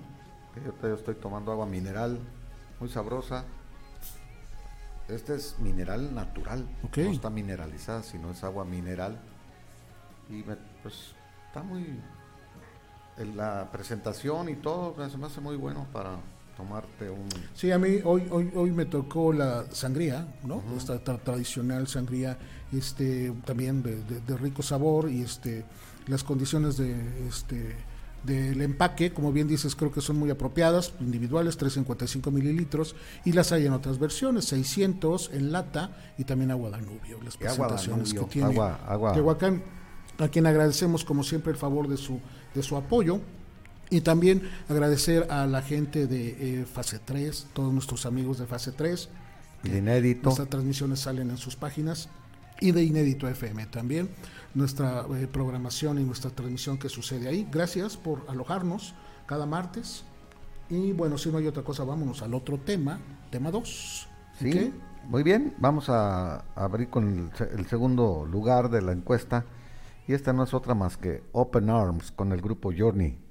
yo estoy tomando agua mineral, muy sabrosa. Este es mineral natural, no está mineralizada, sino es agua mineral. Y pues está muy... la presentación y todo se me hace muy bueno para tomarte un... Sí, a mí hoy, hoy, hoy me tocó la sangría, ¿no? Esta tradicional sangría, este, también de, de, rico sabor y este, las condiciones de, este, del empaque, como bien dices, creo que son muy apropiadas, individuales, 355 mililitros, y las hay en otras versiones, 600 en lata y también agua Danubio, las presentaciones que tiene agua, agua. Tehuacán, a quien agradecemos como siempre el favor de su, de su apoyo. Y también agradecer a la gente de eh, Fase 3, todos nuestros amigos de Fase 3. De Inédito. Nuestras transmisiones salen en sus páginas. Y de Inédito FM también. Nuestra eh, programación y nuestra transmisión que sucede ahí. Gracias por alojarnos cada martes. Y bueno, si no hay otra cosa, vámonos al otro tema, tema 2. Sí, muy bien. Vamos a abrir con el segundo lugar de la encuesta. Y esta no es otra más que Open Arms con el grupo Journey.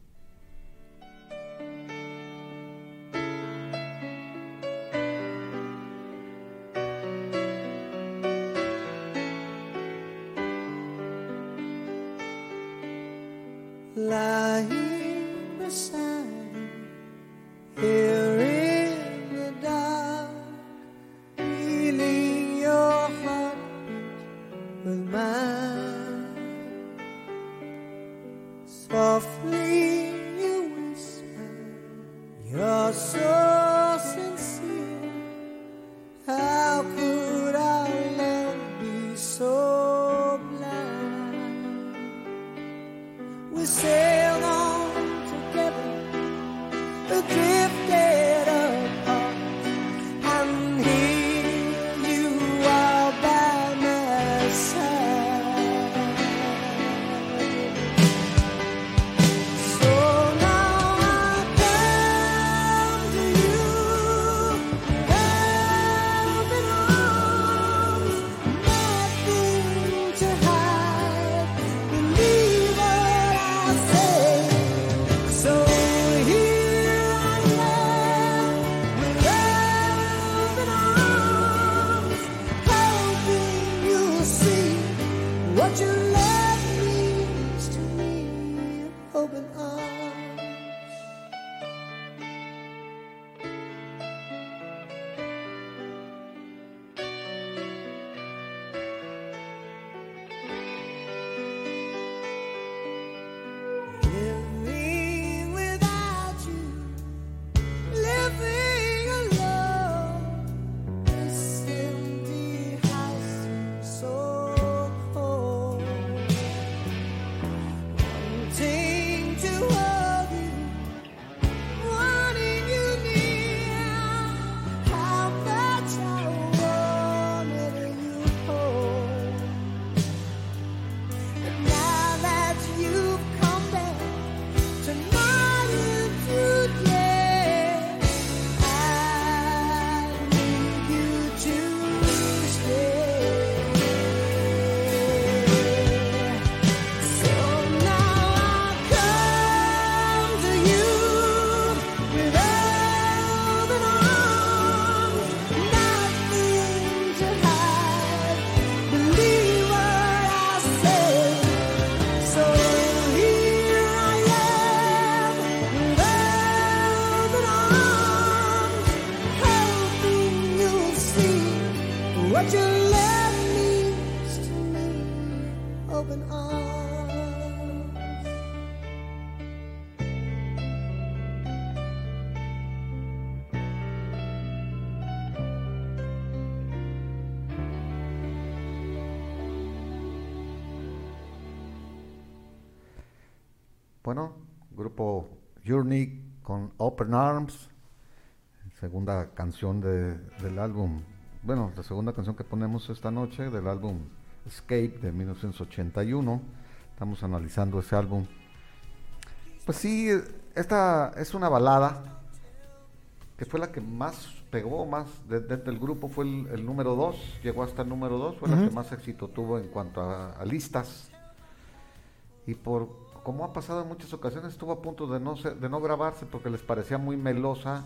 Open Arms, segunda canción del álbum, bueno, la segunda canción que ponemos esta noche del álbum Escape de 1981. Estamos analizando ese álbum. Pues sí, esta es una balada que fue la que más pegó, más desde el grupo fue el, número 2, llegó hasta el número 2, fue la que más éxito tuvo en cuanto a listas. Y por como ha pasado en muchas ocasiones, estuvo a punto de no, de no grabarse porque les parecía muy melosa.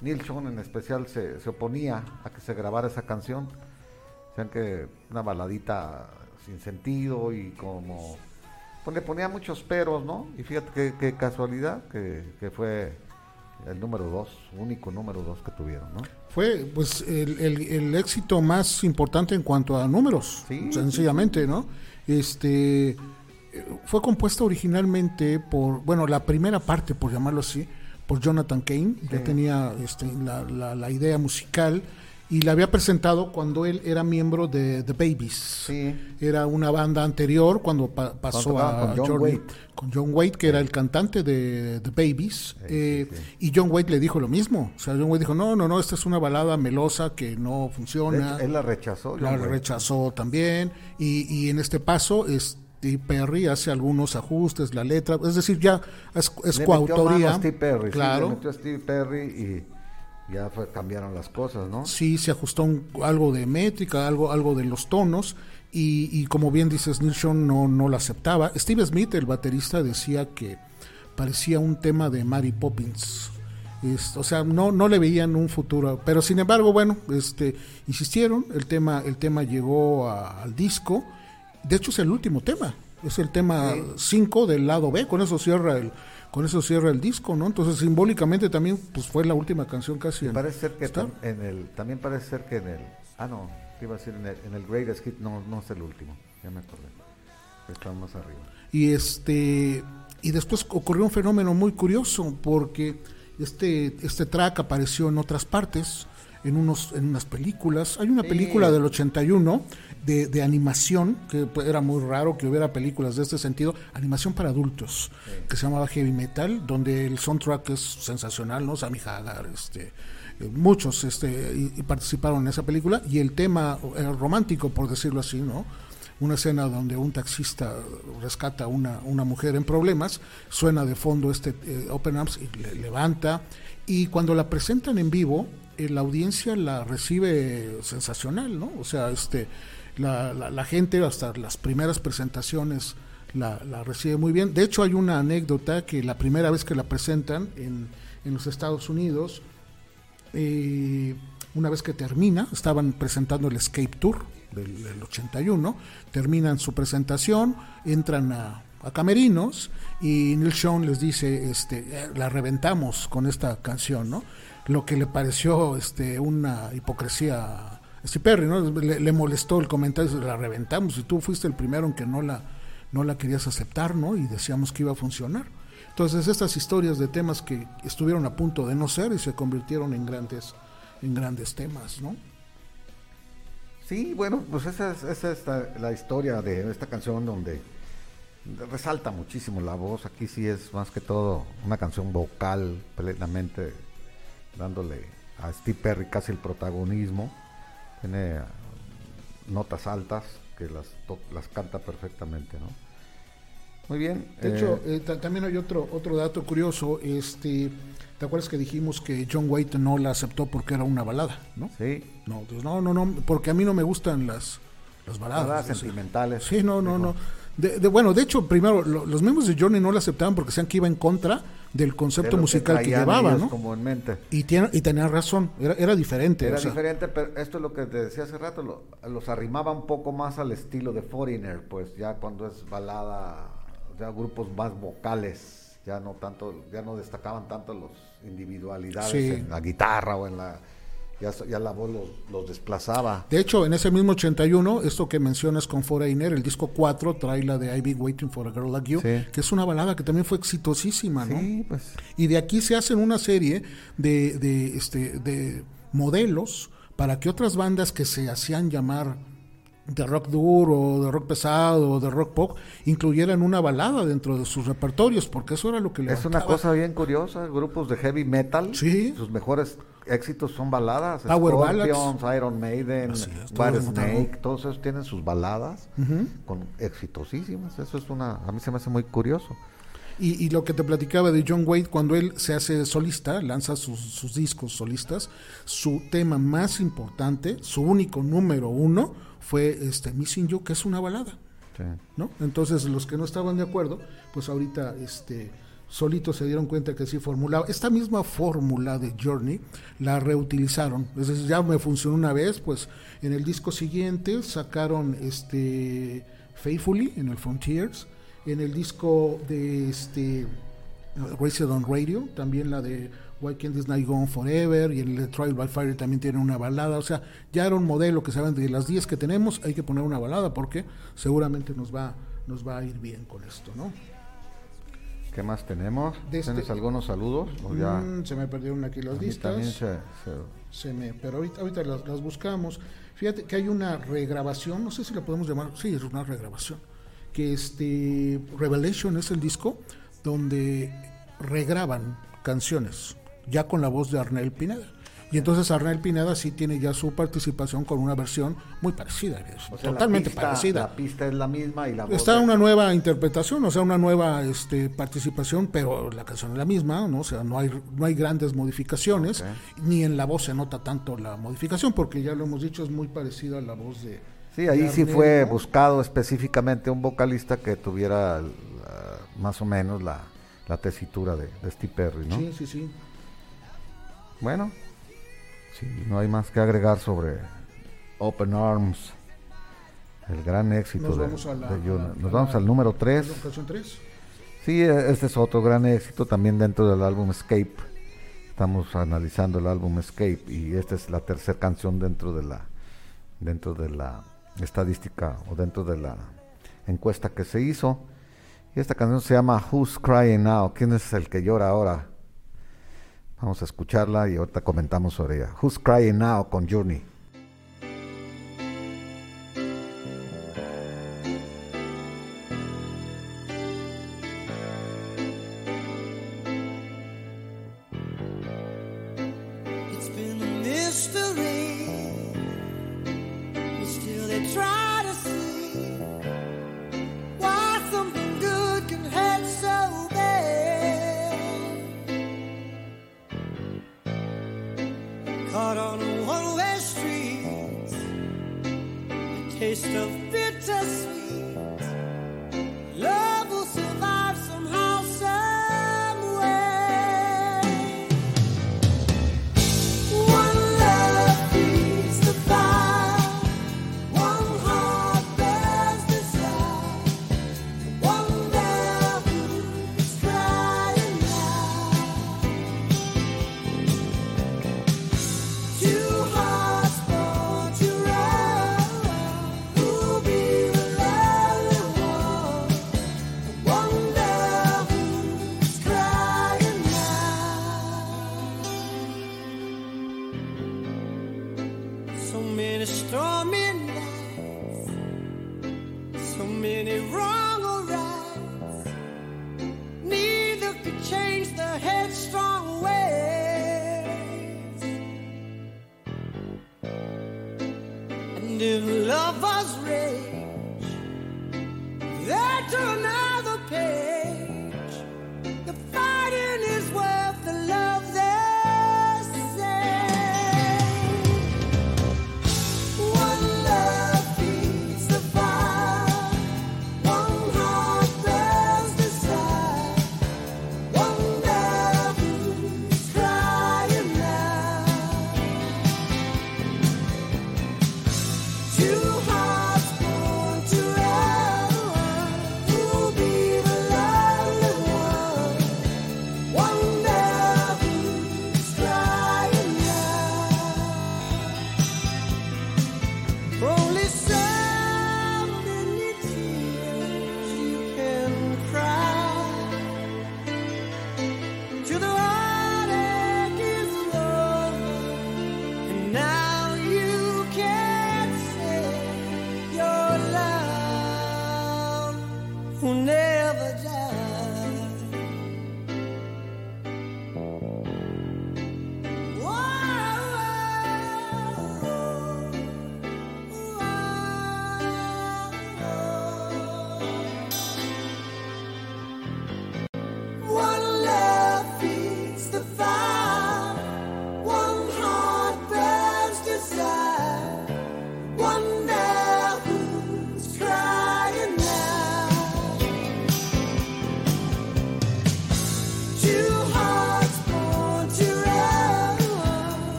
Neil Sean en especial se, se oponía a que se grabara esa canción. Sean que una baladita sin sentido y como... Pues le ponía muchos peros, ¿no? Y fíjate qué, casualidad que, que fue el número dos, único número dos que tuvieron, ¿no? Fue pues el, el, éxito más importante en cuanto a números, sencillamente, ¿no? Este fue compuesta originalmente por, bueno, la primera parte, por llamarlo así, por Jonathan Kane, que tenía este, la, la, idea musical y la había presentado cuando él era miembro de The Babies. Era una banda anterior cuando pasó a con John, Wade. con John Wade, que era el cantante de The Babies. Eh, y John Wade le dijo lo mismo. O sea, John Wade dijo, no, no, no, esta es una balada melosa que no funciona. él la rechazó. la rechazó también. Y, y en este paso... Este, Steve Perry hace algunos ajustes, la letra, es decir, ya es, coautoría. Steve Perry, claro. metió a Steve Perry y ya cambiaron las cosas, ¿no? Sí, se ajustó algo de métrica, algo, algo de los tonos y, como bien dices, Neil Sean no, no lo aceptaba. Steve Smith, el baterista, decía que parecía un tema de Mary Poppins. o sea, no, no le veían un futuro, pero sin embargo, bueno, este, insistieron, el tema, el tema llegó al disco de hecho es el último tema, es el tema 5 del lado B, con eso cierra el con eso cierra el disco, ¿no? Entonces simbólicamente también pues fue la última canción casi. parece ser que en el también parece ser que en el ah no, iba a decir en el, en el Greatest Hit no no es el último, ya me acordé. Está más arriba. Y este y después ocurrió un fenómeno muy curioso porque este este track apareció en otras partes en, unos, en unas películas. Hay una película del 81 de, de, animación, que era muy raro que hubiera películas de este sentido, animación para adultos, que se llamaba Heavy Metal, donde el soundtrack es sensacional, ¿no? Sammy Hagar, este, eh, muchos este, y, participaron en esa película, y el tema eh, romántico, por decirlo así, ¿no? una escena donde un taxista rescata a una, una mujer en problemas, suena de fondo este eh, Open Arms y le levanta, y cuando la presentan en vivo, la audiencia la recibe sensacional, ¿no? O sea, este, la, la, gente hasta las primeras presentaciones la, recibe muy bien. De hecho, hay una anécdota que la primera vez que la presentan en, en los Estados Unidos, eh, una vez que termina, estaban presentando el Escape Tour del, 81, terminan su presentación, entran a, a camerinos y Neil Sean les dice, este, eh, la reventamos con esta canción, ¿no? Lo que le pareció este, una hipocresía a Perry, ¿no? Le, molestó el comentario, la reventamos y tú fuiste el primero en que no la, no la querías aceptar, ¿no? Y decíamos que iba a funcionar. Entonces estas historias de temas que estuvieron a punto de no ser y se convirtieron en grandes, en grandes temas, ¿no? Sí, bueno, pues esa es, esa es la historia de esta canción donde resalta muchísimo la voz. Aquí sí es más que todo una canción vocal plenamente dándole a Steve Perry casi el protagonismo. Tiene ah, notas altas que las, las canta perfectamente, ¿no? Muy bien. De hecho, eh, eh, también hay otro otro dato curioso. Este, ¿te acuerdas que dijimos que John White no la aceptó porque era una balada, no? Sí. No, pues no, no, no, porque a mí no me gustan las las baladas, baladas sentimentales. Sí, no, no, no. De, bueno, de hecho, primero, los miembros de Johnny no la aceptaban porque decían que iba en contra del concepto musical que, llevaba, ¿no? Como en mente. Y, tiene, y tenía razón, era, era diferente. Era diferente, pero esto es lo que te decía hace rato, los arrimaba un poco más al estilo de Foreigner, pues ya cuando es balada, ya grupos más vocales, ya no tanto, ya no destacaban tanto los individualidades en la guitarra o en la ya, la voz los, desplazaba. De hecho, en ese mismo 81, esto que mencionas con Foreigner, el disco 4 trae la de I've Been Waiting for a Girl Like You, que es una balada que también fue exitosísima, ¿no? Sí, pues. Y de aquí se hacen una serie de, de, este, de modelos para que otras bandas que se hacían llamar de rock duro, de rock pesado, de rock pop, incluyeran una balada dentro de sus repertorios, porque eso era lo que le Es una cosa bien curiosa, grupos de heavy metal, sus mejores éxitos son baladas, Power Scorpions, Iron Maiden, White Snake, todos esos tienen sus baladas con exitosísimas, eso es una, a mí se me hace muy curioso. Y, y, lo que te platicaba de John Wade, cuando él se hace solista, lanza sus, sus discos solistas, su tema más importante, su único número uno, fue este Missing You, que es una balada. ¿no? Entonces los que no estaban de acuerdo, pues ahorita este solitos se dieron cuenta que sí formulaba. Esta misma fórmula de Journey la reutilizaron. Es decir, ya me funcionó una vez, pues en el disco siguiente sacaron este Faithfully en el Frontiers, en el disco de este on Radio, también la de Why Can't This Night Go On Forever y el de Trial by Fire también tiene una balada, o sea, ya era un modelo que saben de las 10 que tenemos, hay que poner una balada porque seguramente nos va nos va a ir bien con esto, ¿no? ¿Qué más tenemos? Este- ¿Tienes algunos saludos? ¿O ya? Mm, se me perdieron aquí las listas. también se- se- Se me, pero ahorita, ahorita las, las buscamos. Fíjate que hay una regrabación, no sé si la podemos llamar, sí, es una regrabación, que este Revelation es el disco donde regraban canciones, ya con la voz de Arnel Pineda. Y entonces Arnel Pineda sí tiene ya su participación con una versión muy parecida, es o sea, la totalmente pista- parecida. La pista es la misma y la voz Está de- una nueva interpretación, o sea, una nueva este, participación, pero la canción es la misma, ¿no? O sea, no hay, no hay grandes modificaciones, ni en la voz se nota tanto la modificación, porque ya lo hemos dicho, es muy parecida a la voz de... Sí, ahí de sí fue ¿no? buscado específicamente un vocalista que tuviera la- más o menos la, la tesitura de, de Steve Perry, ¿no? Sí, sí, sí. Bueno, sí, no hay más que agregar sobre Open Arms, el gran éxito Nos de, vamos a la- de Juno. a la- Nos vamos al número 3. ¿Es la canción 3? Sí, e- este es otro gran éxito también dentro del álbum Escape. Estamos analizando el álbum Escape y esta es la tercera canción dentro de la dentro de la estadística o dentro de la encuesta que se hizo. Y esta canción se llama Who's Crying Now? ¿Quién es el que llora ahora? Vamos a escucharla y ahorita comentamos sobre ella. Who's Crying Now con Journey.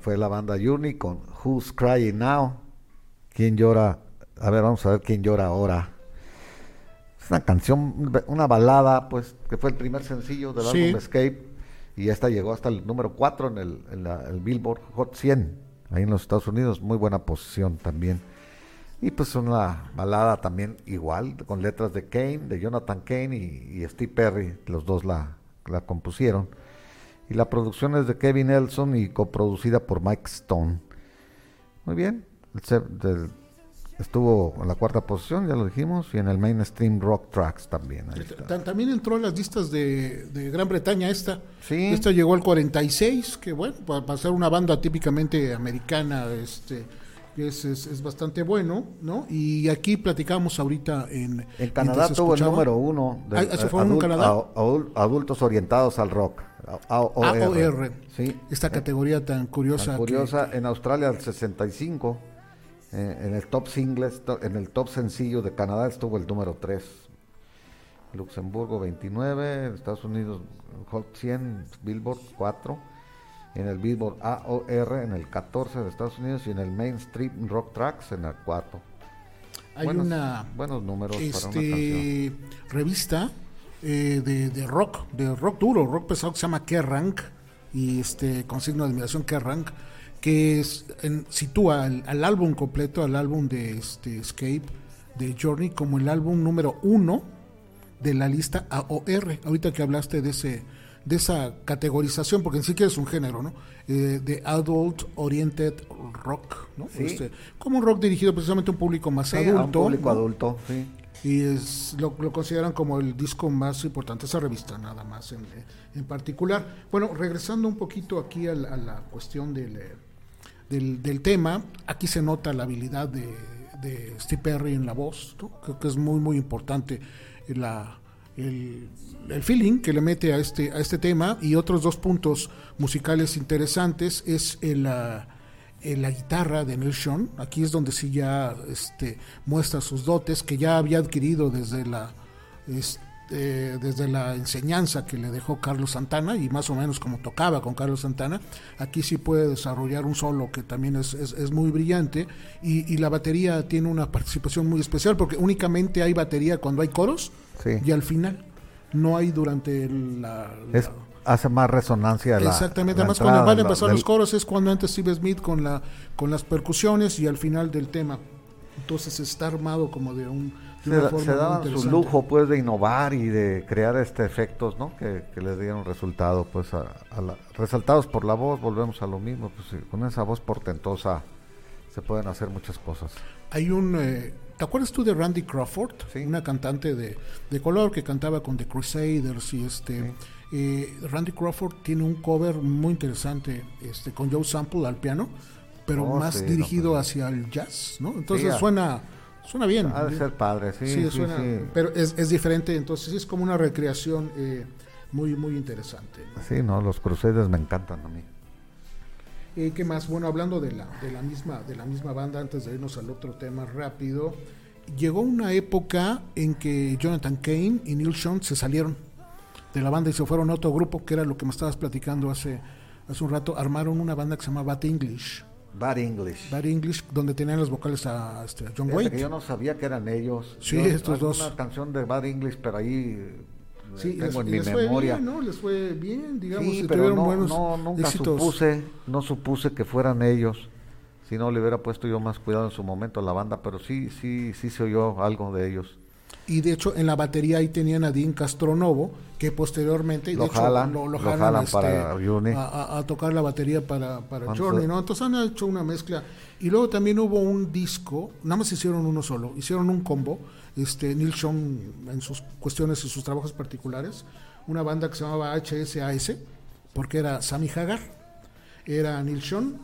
Fue la banda Journey con Who's Crying Now. ¿Quién llora? A ver, vamos a ver quién llora ahora. Es una canción, una balada, pues, que fue el primer sencillo del Sí. álbum Escape. Y esta llegó hasta el número 4 en el, en la- el Billboard Hot 100, ahí en los Estados Unidos. Muy buena posición también. Y pues una balada también igual, con letras de Kane, de Jonathan Kane y, y Steve Perry, los dos la, la compusieron. Y la producción es de Kevin Nelson y coproducida por Mike Stone. Muy bien, el estuvo en la cuarta posición, ya lo dijimos, y en el mainstream rock tracks también. También entró en las listas de, de Gran Bretaña esta. Sí. Esta llegó al 46, que bueno, para, para ser una banda típicamente americana, este es, es, es bastante bueno, ¿no? Y aquí platicamos ahorita en... En Canadá tuvo el número uno de Ah, ¿eso fue uno en Canadá? adultos orientados al rock. AOR. AOR. Sí. Esta categoría tan curiosa. Tan que- curiosa, en Australia el 65, eh, en el top singles, en el top sencillo de Canadá estuvo el número 3. Luxemburgo 29, en Estados Unidos Hot 100, Billboard 4, en el Billboard AOR en el 14 de Estados Unidos y en el Mainstream Rock Tracks en el 4. hay buenos, una buenos números para una canción. este, revista eh, de, de rock, de rock duro, rock pesado que se llama Kerrang y este con signo de admiración Kerrang que es, en- sitúa al, al álbum completo, al álbum de este Escape de Journey como el álbum número uno de la lista AOR. Ahorita que hablaste de ese de esa categorización, porque en sí que es un género, ¿no? Eh, de Adult Oriented Rock, ¿no? Sí. Este, como un rock dirigido precisamente a un público más Sí, a un adulto. público ¿no? adulto, sí. y es, lo, lo consideran como el disco más importante, esa revista nada más en, en particular. Bueno, regresando un poquito aquí a la, a la cuestión del, eh, del, del tema, aquí se nota la habilidad de, de Steve Perry en la voz, ¿no? creo que es muy muy importante la, el, el feeling que le mete a este, a este tema. Y otros dos puntos musicales interesantes es el... ah, en la guitarra de Neil Sean, aquí es donde sí ya este, muestra sus dotes que ya había adquirido desde la este, desde la enseñanza que le dejó Carlos Santana y más o menos como tocaba con Carlos Santana, aquí sí puede desarrollar un solo que también es, es- es muy brillante y, y la batería tiene una participación muy especial porque únicamente hay batería cuando hay coros Sí. y al final no hay durante la, la- Es, hace más resonancia la Exactamente, la además cuando van a empezar del- los coros es cuando antes Steve Smith con la con las percusiones y al final del tema. Entonces está armado como de un se, da- se daban su lujo pues de innovar y de crear este efectos no que, que les dieron resultado pues a, a la- resaltados por la voz volvemos a lo mismo pues con esa voz portentosa se pueden hacer muchas cosas Hay un eh, ¿Te acuerdas tú de Randy Crawford? Sí. Una cantante de, de color que cantaba con The Crusaders y este eh, Randy Crawford tiene un cover muy interesante este con Joe Sample al piano, pero Oh, más sí, no, dirigido pues. hacia el jazz, ¿no? Entonces suena suena bien. ha de ser padre sí sí, suena, sí. pero es, es diferente, entonces es como una recreación eh, muy muy interesante. ¿no? Sí, no los cruceres me encantan a mí Eh, ¿Qué más? Bueno, hablando de la, de la misma de la misma banda, antes de irnos al otro tema rápido, llegó una época en que Jonathan Kane y Neil Sean se salieron de la banda y se fueron a otro grupo, que era lo que me estabas platicando hace, hace un rato. Armaron una banda que se llama Bad English. Bad English Bad English, donde tenían los vocales a, este, a John Fíjate que yo no sabía que eran ellos Sí, Yo- estos dos. una canción de Bad English pero ahí eh, Sí, y les, tengo en mi les fue memoria bien, ¿no? Les fue bien, digamos, Sí, pero tuvieron no, buenos no, nunca éxitos. supuse, no supuse que fueran ellos. Si no, le hubiera puesto yo más cuidado en su momento a la banda, pero sí, sí, sí se oyó algo de ellos. Y de hecho en la batería ahí tenían a Dean Castronovo, que posteriormente Lo de hecho, jalan, lo, lo lo jalan, jalan este, para Journey. a, tocar la batería para, para ¿no? Entonces han hecho una mezcla. Y luego también hubo un disco, nada más hicieron uno solo, hicieron un combo, este Neil Sean en sus cuestiones y sus trabajos particulares, una banda que se llamaba HSAS, porque era Sammy Hagar, era Neil Sean,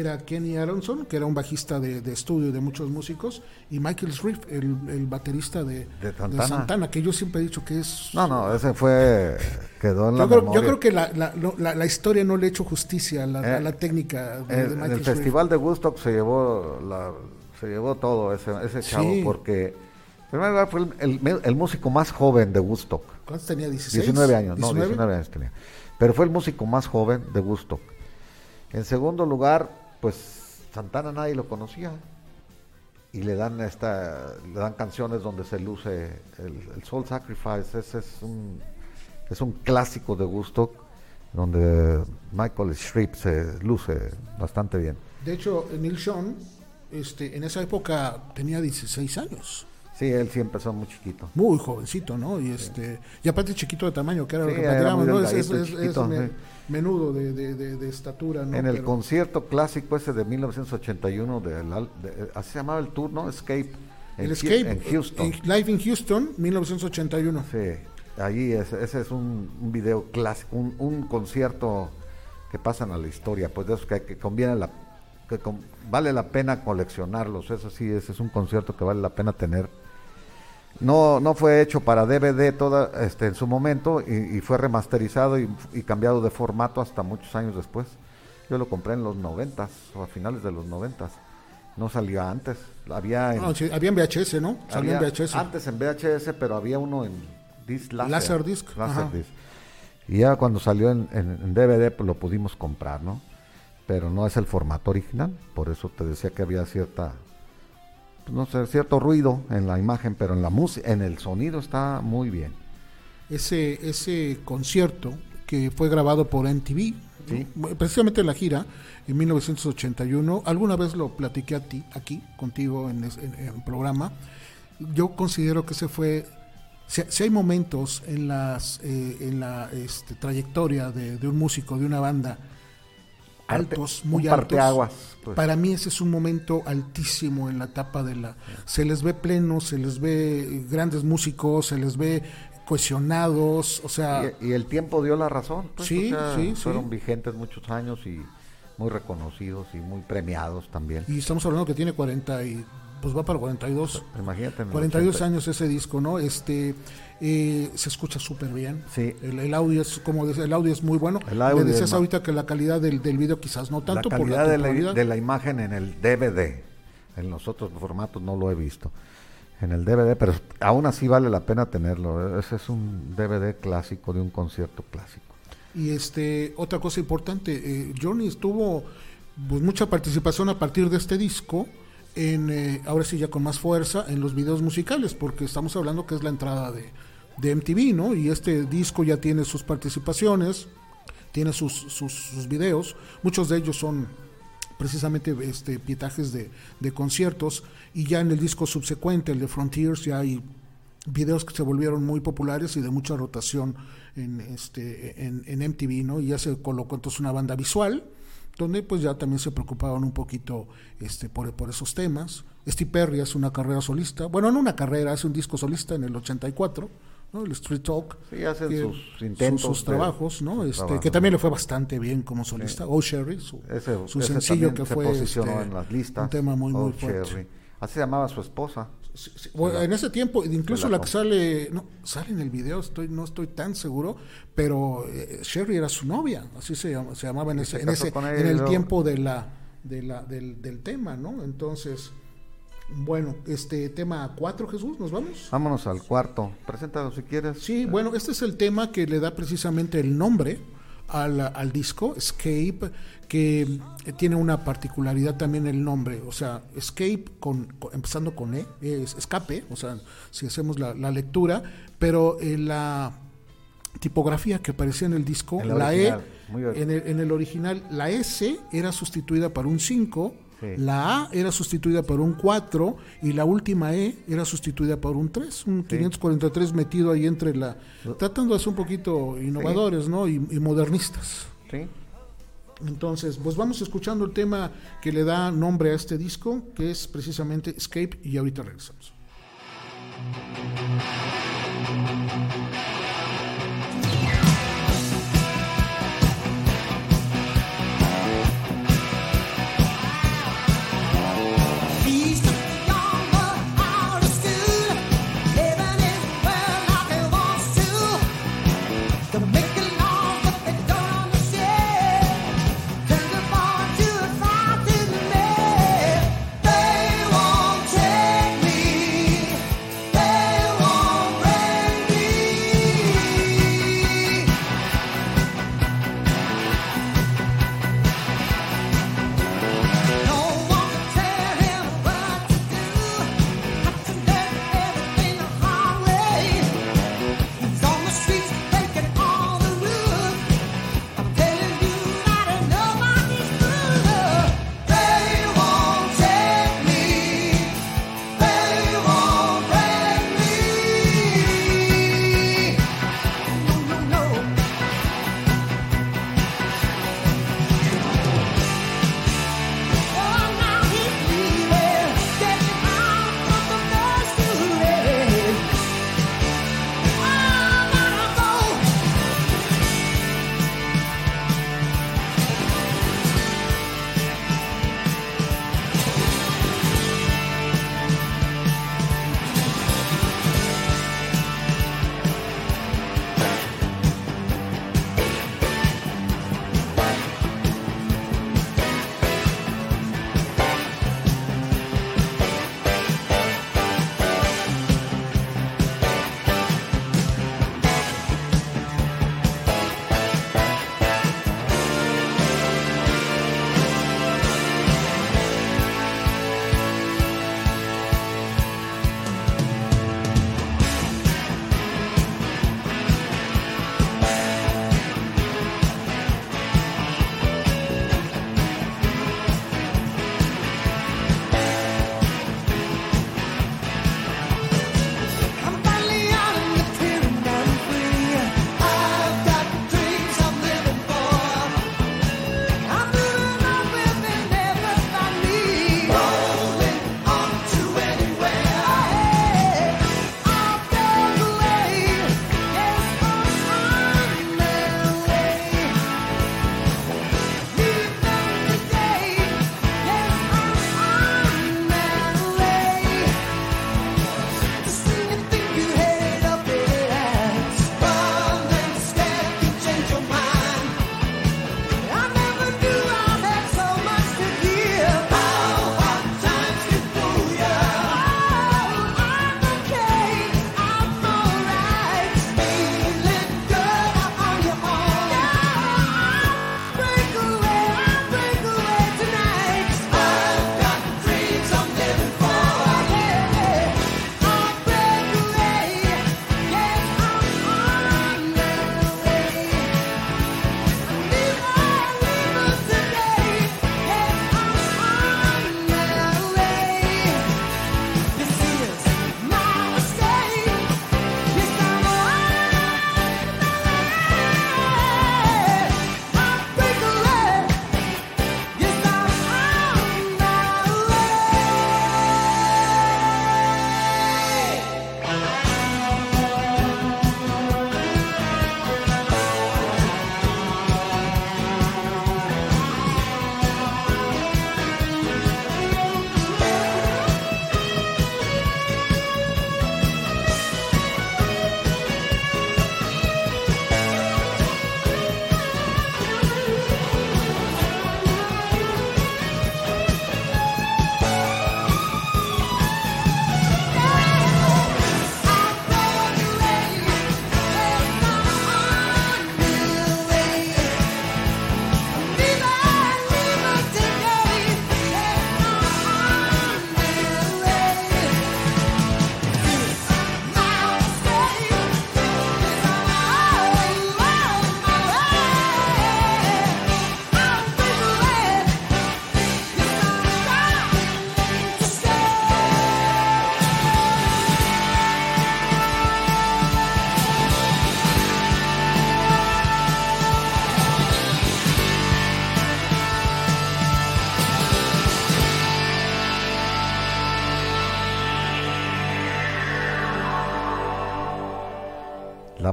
era Kenny Aronson, que era un bajista de, de estudio de muchos músicos, y Michael Sriff, el, el baterista de, De de Santana. Que yo siempre he dicho que es... No, no, ese fue, quedó en la yo, creo, yo memoria. creo que la, la, la- la historia no le ha hecho justicia a la, Eh, a la técnica de, En, de en Michael el Sriff. festival de Woodstock se llevó, la, se llevó todo ese, ese chavo, Sí. porque en primer lugar fue el, el- el músico más joven de Woodstock. ¿Cuántos tenía? ¿16? 19 años, no, 19. 19 años tenía. Pero fue el músico más joven de Woodstock. En segundo lugar, pues Santana nadie lo conocía. Y le dan esta, le dan canciones donde se luce el, el Soul Sacrifice. Ese es un, es un clásico de gusto donde Michael Streep se luce bastante bien. De hecho, Neil Sean, este, en esa época tenía 16 años. Sí, él sí empezó muy chiquito. Muy jovencito, ¿no? Y este y aparte chiquito de tamaño, que era Sí, lo que platicábamos, ¿no? Es, es- sí. Menudo de, de- de- de estatura, ¿no? en el Pero- concierto clásico ese de 1981, del al- de- así se llamaba el tour, ¿no? Escape. En, el Escape, en Houston. en- Live in Houston, 1981. Sí, ahí es- ese es un, un video clásico, un, un concierto que pasan a la historia, pues de esos que, que conviene la, que con- vale la pena coleccionarlos, eso sí, ese es un concierto que vale la pena tener. No, no fue hecho para DVD toda, este, en su momento y, y fue remasterizado y, y cambiado de formato hasta muchos años después. Yo lo compré en los noventas o a finales de los noventas. No salía antes, había en, No, sí, había en VHS, ¿no? Salió en VHS. Antes en VHS, pero había uno en disc láser. Laserdisc. Laserdisc. Y ya cuando salió en, en- en DVD, pues lo pudimos comprar, ¿no? Pero no es el formato original. Por eso te decía que había cierta, no sé, cierto ruido en la imagen, pero en la música, en el sonido está muy bien. ese, ese concierto que fue grabado por MTV, Sí. precisamente en la gira en 1981. Alguna vez lo platiqué a ti, aquí, contigo en, el programa. Yo considero que ese fue. Si, si hay momentos en, las, eh, en la este, trayectoria de, de un músico, de una banda, Parte- altos, muy altos. parteaguas, pues. Para mí ese es un momento altísimo en la etapa de la... Se les ve plenos, se les ve grandes músicos, se les ve cohesionados, o sea... Y, y el tiempo dio la razón. pues, Sí, o sea, sí, sí. Fueron vigentes muchos años y muy reconocidos y muy premiados también. Y estamos hablando que tiene 40 y... Pues va para 42. Imagínate. en el 42 80. años ese disco, ¿no? Este eh, se escucha súper bien. Sí. El, el audio es como el audio es muy bueno. El audio Me decías ahorita que la calidad del, del video quizás no tanto la por calidad la de, la, de la imagen en el DVD. En los otros formatos no lo he visto. En el DVD, pero aún así vale la pena tenerlo. Ese es un DVD clásico de un concierto clásico. Y este otra cosa importante, eh, Johnny estuvo pues, mucha participación a partir de este disco en eh, ahora sí ya con más fuerza en los videos musicales porque estamos hablando que es la entrada de, de MTV, ¿no? Y este disco ya tiene sus participaciones, tiene sus, sus, videos, muchos de ellos son precisamente este pietajes de, de conciertos y ya en el disco subsecuente, el de Frontiers, ya hay videos que se volvieron muy populares y de mucha rotación en este en, en MTV, ¿no? Y ya se colocó entonces una banda visual donde pues ya también se preocupaban un poquito este por, por esos temas. Steve Perry hace una carrera solista, bueno, no una carrera, hace un disco solista en el 84, ¿no? El Street Talk. Sí, hacen que- sus intentos sus, trabajos, ¿no? Este, que también le fue bastante bien como solista. Oh Sherry, su, Ese, su ese sencillo que se fue posicionó este, en las listas. un tema muy muy fuerte. Cherry. Así llamaba su esposa. Sí, sí, bueno, en ese tiempo, incluso la la que sale, no, sale en el video, estoy, no estoy tan seguro, pero eh, Sherry era su novia, así se, llama- se llamaba en ese, se en, ese, el tiempo de la, de la, del, del tema, ¿no? Entonces, bueno, este tema 4, Jesús, ¿nos vamos? Vámonos al cuarto. Preséntalo si quieres. Sí, bueno, este es el tema que le da precisamente el nombre al, al disco, Escape, que eh, tiene una particularidad también el nombre, o sea, Escape con, con- empezando con E, es escape, o sea, si hacemos la, la lectura, pero eh, la tipografía que aparecía en el disco, En la E, en el, en el original, la S era sustituida por un 5, Sí. la A era sustituida por un 4 y la última E era sustituida por un 3, un 543 metido ahí entre la... Tratando de ser un poquito innovadores, ¿no? Y, y modernistas. Sí. Entonces, pues vamos escuchando el tema que le da nombre a este disco, que es precisamente Escape, y ahorita regresamos.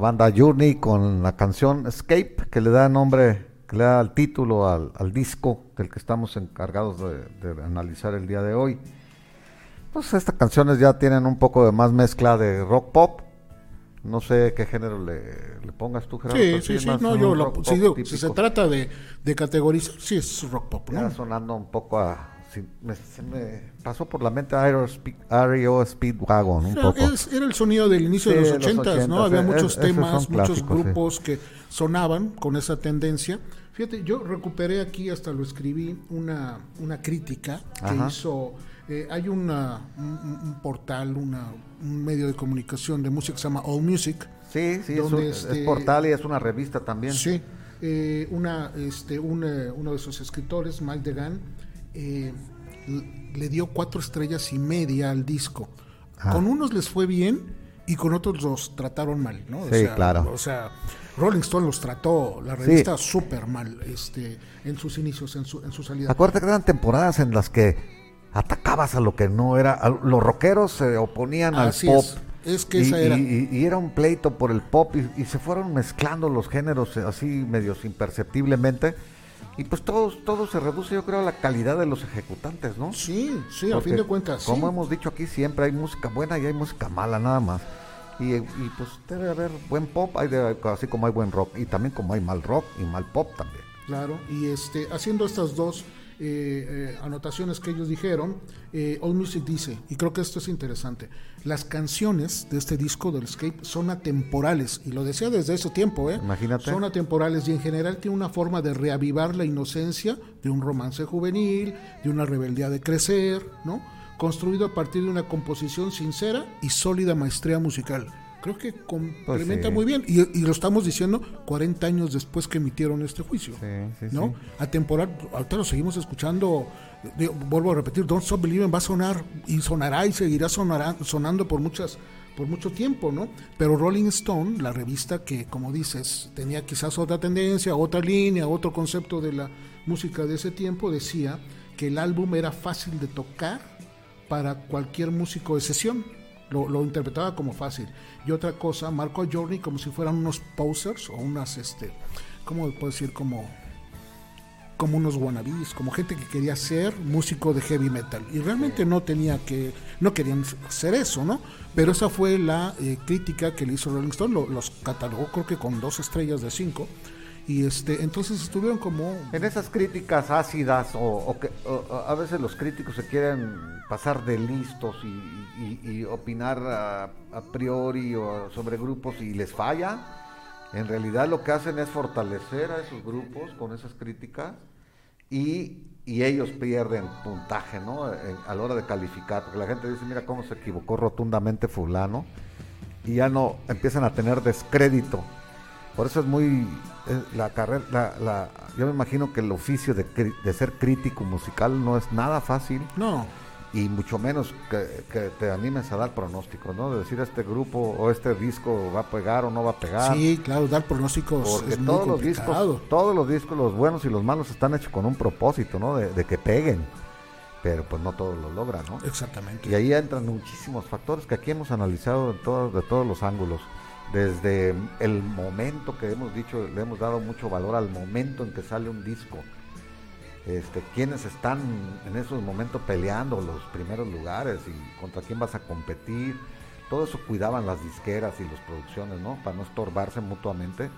Banda Journey con la canción Escape, que le da nombre, que le da el título al, al disco del que estamos encargados de, de analizar el día de hoy. Pues estas canciones ya tienen un poco de más mezcla de rock pop. No sé qué género le, le pongas tú, Gerardo. Sí, sí, sí, no, yo lo- sí, digo, si se trata de, de categorizar, sí es rock pop, Ya ¿no? sonando un poco a... sí, me, se me pasó por la mente Aero Speed, REO Speedwagon un Era, poco. es- era el sonido del inicio Sí, de los ochentas, ¿no? 80s, Había eh, muchos es- temas, muchos clásicos, sí. grupos que sonaban con esa tendencia. Fíjate, yo recuperé aquí, hasta lo escribí, una, una crítica que Ajá. hizo... eh, hay una, un, un- un portal, una, un medio de comunicación de música que se llama All Music. Sí, sí, es, donde, un- es este, portal y es una revista también. Sí, eh, una, este, un, eh, uno de sus escritores, Mike Degan, eh, le dio cuatro estrellas y media al disco. Con unos les fue bien y con otros los trataron mal, ¿no? O Sí, sea, claro. O sea, Rolling Stone los trató, la revista, súper mal este, en sus inicios, en su, en su salida. Acuérdate que eran temporadas en las que atacabas a lo que no era. a- los rockeros se oponían Así al pop. es. Es que y, esa era. y- y- y era un pleito por el pop y, se fueron mezclando los géneros así medios imperceptiblemente. Y pues todo, todo se reduce, yo creo, a la calidad de los ejecutantes, ¿no? Sí, sí, a fin de cuentas. sí. Como hemos dicho aquí, siempre hay música buena y hay música mala, nada más. Y, y, pues debe haber buen pop, hay de- así como hay buen rock. Y también como hay mal rock y mal pop también. Claro, y este, haciendo estas dos eh, eh, anotaciones que ellos dijeron, eh, All Music dice, y creo que esto es interesante, las canciones de este disco del Escape son atemporales, y lo decía desde ese tiempo, ¿eh? Imagínate. Son atemporales y en general tiene una forma de reavivar la inocencia de un romance juvenil, de una rebeldía de crecer, ¿no? Construido a partir de una composición sincera y sólida maestría musical. Creo que complementa sí. muy bien, y, y lo estamos diciendo 40 años después que emitieron este juicio. Sí, sí, ¿no? Atemporal, ahorita lo seguimos escuchando, digo, vuelvo a repetir, Don't Stop Believing va a sonar y sonará y seguirá sonará, sonando por muchas por mucho tiempo, ¿no? Pero Rolling Stone, la revista que, como dices, tenía quizás otra tendencia, otra línea, otro concepto de la música de ese tiempo, decía que el álbum era fácil de tocar para cualquier músico de sesión. Lo, lo interpretaba como fácil. Y otra cosa, marcó a Journey como si fueran unos posers o unas, este, ¿cómo puedo decir? Como como unos wannabes, como gente que quería ser músico de heavy metal y realmente no tenía que, no querían hacer eso, ¿no? Pero esa fue la eh, crítica que le hizo Rolling Stone, lo- los catalogó creo que con dos estrellas de cinco y este, entonces estuvieron como En esas críticas ácidas o, que o- a veces los críticos se quieren pasar de listos y, opinar a, priori o sobre grupos y les falla, en realidad lo que hacen es fortalecer a esos grupos con esas críticas y, y ellos pierden puntaje, ¿no? En- a la hora de calificar, porque la gente dice, mira cómo se equivocó rotundamente fulano y ya no empiezan a tener descrédito. Por eso es muy la carrera, la, la- yo me imagino que el oficio de, de ser crítico musical no es nada fácil no, y mucho menos que, que te animes a dar pronósticos, ¿no? De decir este grupo o este disco va a pegar o no va a pegar. sí, claro, dar pronósticos Porque es muy todos los complicado. discos, todos los discos, los buenos y los malos están hechos con un propósito, ¿no? De, de que peguen. Pero pues no todos lo logran, ¿no? Exactamente. Y ahí entran muchísimos factores que aquí hemos analizado de todos, de todos los ángulos. Desde el momento que hemos dicho, le hemos dado mucho valor al momento en que sale un disco. Este, quiénes están en esos momentos peleando los primeros lugares y contra quién vas a competir. Todo eso cuidaban las disqueras y las producciones, ¿no? Para no estorbarse mutuamente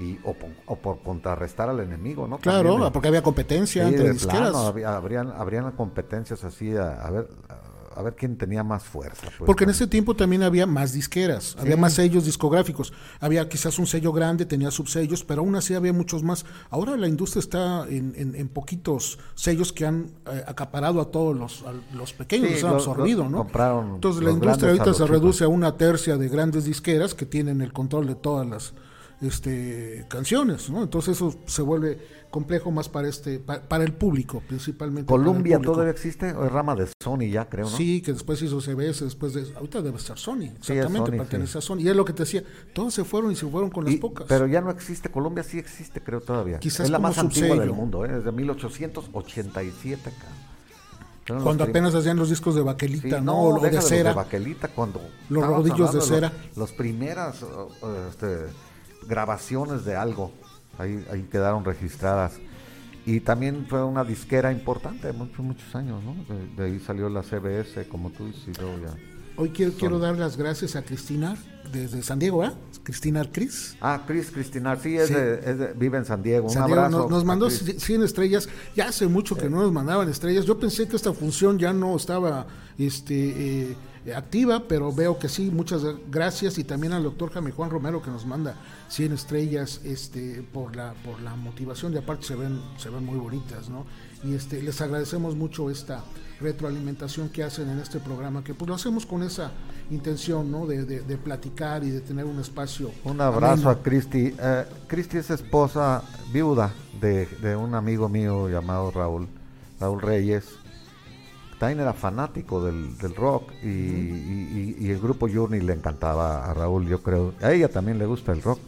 y o, po- o por contrarrestar al enemigo, ¿no? Claro, También, eh, porque había competencia entre disqueras. plano, habría- habrían, habrían competencias así a, a ver a, a ver quién tenía más fuerza. pues, Porque en ese tiempo también había más disqueras, había más sellos discográficos. Había quizás un sello grande, tenía subsellos, pero aún así había muchos más. Ahora la industria está en, en- en poquitos sellos que han eh, acaparado a todos los, a los pequeños, Sí, los han absorbido, ¿no? compraron Entonces la industria ahorita se reduce a una tercia de grandes disqueras que tienen el control de todas las este, canciones, ¿no? Entonces eso se vuelve complejo más para este, pa- para, el público, principalmente. para el Columbia público. todavía existe, o es rama de Sony ya, creo, ¿no? Sí, que después hizo CBS, después de... Ahorita debe estar Sony, es exactamente, Sony, pertenece sí. a Sony. Y es lo que te decía, todos se fueron y se fueron con las Y- pocas. pero ya no existe, Colombia sí existe, creo todavía. Quizás es la como más antigua del mundo, ¿eh? desde 1887 acá. Cuando apenas hacían los discos de baquelita, Sí, ¿no? O, de cera. baquelita, cuando Los rodillos de cera. Los, los primeras este, grabaciones de algo, ahí, ahí quedaron registradas. Y también fue una disquera importante, muchos, muchos años, ¿no? De, de ahí salió la CBS, como tú dices, y luego ya. Hoy quiero, quiero dar las gracias a Cristina desde San Diego, ¿ah? Cristina Cris. Ah, Chris Cristinar, sí, es Sí. De, es de- vive en San Diego. San Un Diego abrazo. nos, mandó Chris. 100 estrellas. Ya hace mucho que no nos mandaban estrellas. Yo pensé que esta función ya no estaba este, eh, activa, pero veo que sí. Muchas gracias. Y también al doctor Jaime Juan Romero que nos manda 100 estrellas este, por, la, por la motivación. Y aparte se ven, se ven muy bonitas, ¿no? Y este, les agradecemos mucho esta retroalimentación que hacen en este programa, que pues lo hacemos con esa intención, ¿no? De, de- de platicar y de tener un espacio. Un abrazo ameno. a Cristi. Eh, Cristi es esposa viuda de, de un amigo mío llamado Raúl, Raúl Reyes. También era fanático del, del rock y, y- y- el grupo Journey le encantaba a Raúl, yo creo. A ella también le gusta el rock,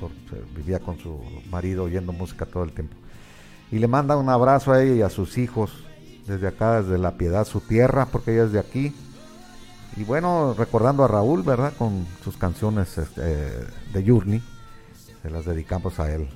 porque vivía con su marido oyendo música todo el tiempo. Y le manda un abrazo a ella y a sus hijos desde acá, desde La Piedad, su tierra, porque ella es de aquí. Y bueno, recordando a Raúl, ¿verdad? Con sus canciones este, de Journey, se las dedicamos a él.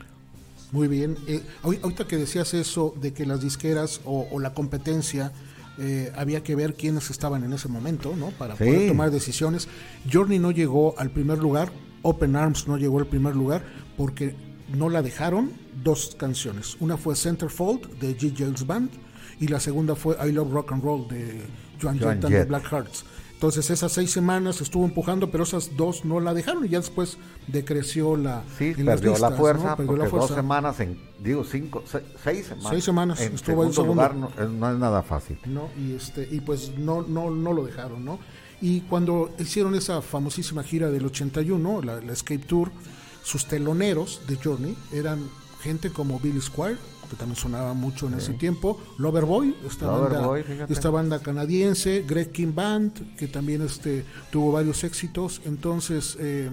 Muy bien. Eh, ahori- ahorita que decías eso de que las disqueras o, o la competencia eh, había que ver quiénes estaban en ese momento, ¿no? Para Sí. poder tomar decisiones. Journey no llegó al primer lugar, Open Arms no llegó al primer lugar porque no la dejaron dos canciones. Una fue Centerfold de G. James Band y la segunda fue I Love Rock and Roll de Joan Jett and the. Black Hearts. Entonces esas seis semanas estuvo empujando, pero esas dos no la dejaron y ya después decreció la... Sí, en las perdió la fuerza, ¿no? Perdió la dos fuererza. semanas, en, digo, cinco, se- seis semanas. Seis semanas En estuvo en segundo segundo. lugar no, es- no es nada fácil. ¿no? Y este y pues no no no lo dejaron, ¿no? Y cuando hicieron esa famosísima gira del 81, la, la Escape Tour, sus teloneros de Journey eran gente como Billy Squire, que también sonaba mucho en ese tiempo, Loverboy, esta banda Loverboy, fíjate. esta banda canadiense, Greg King Band, que también este tuvo varios éxitos, entonces eh,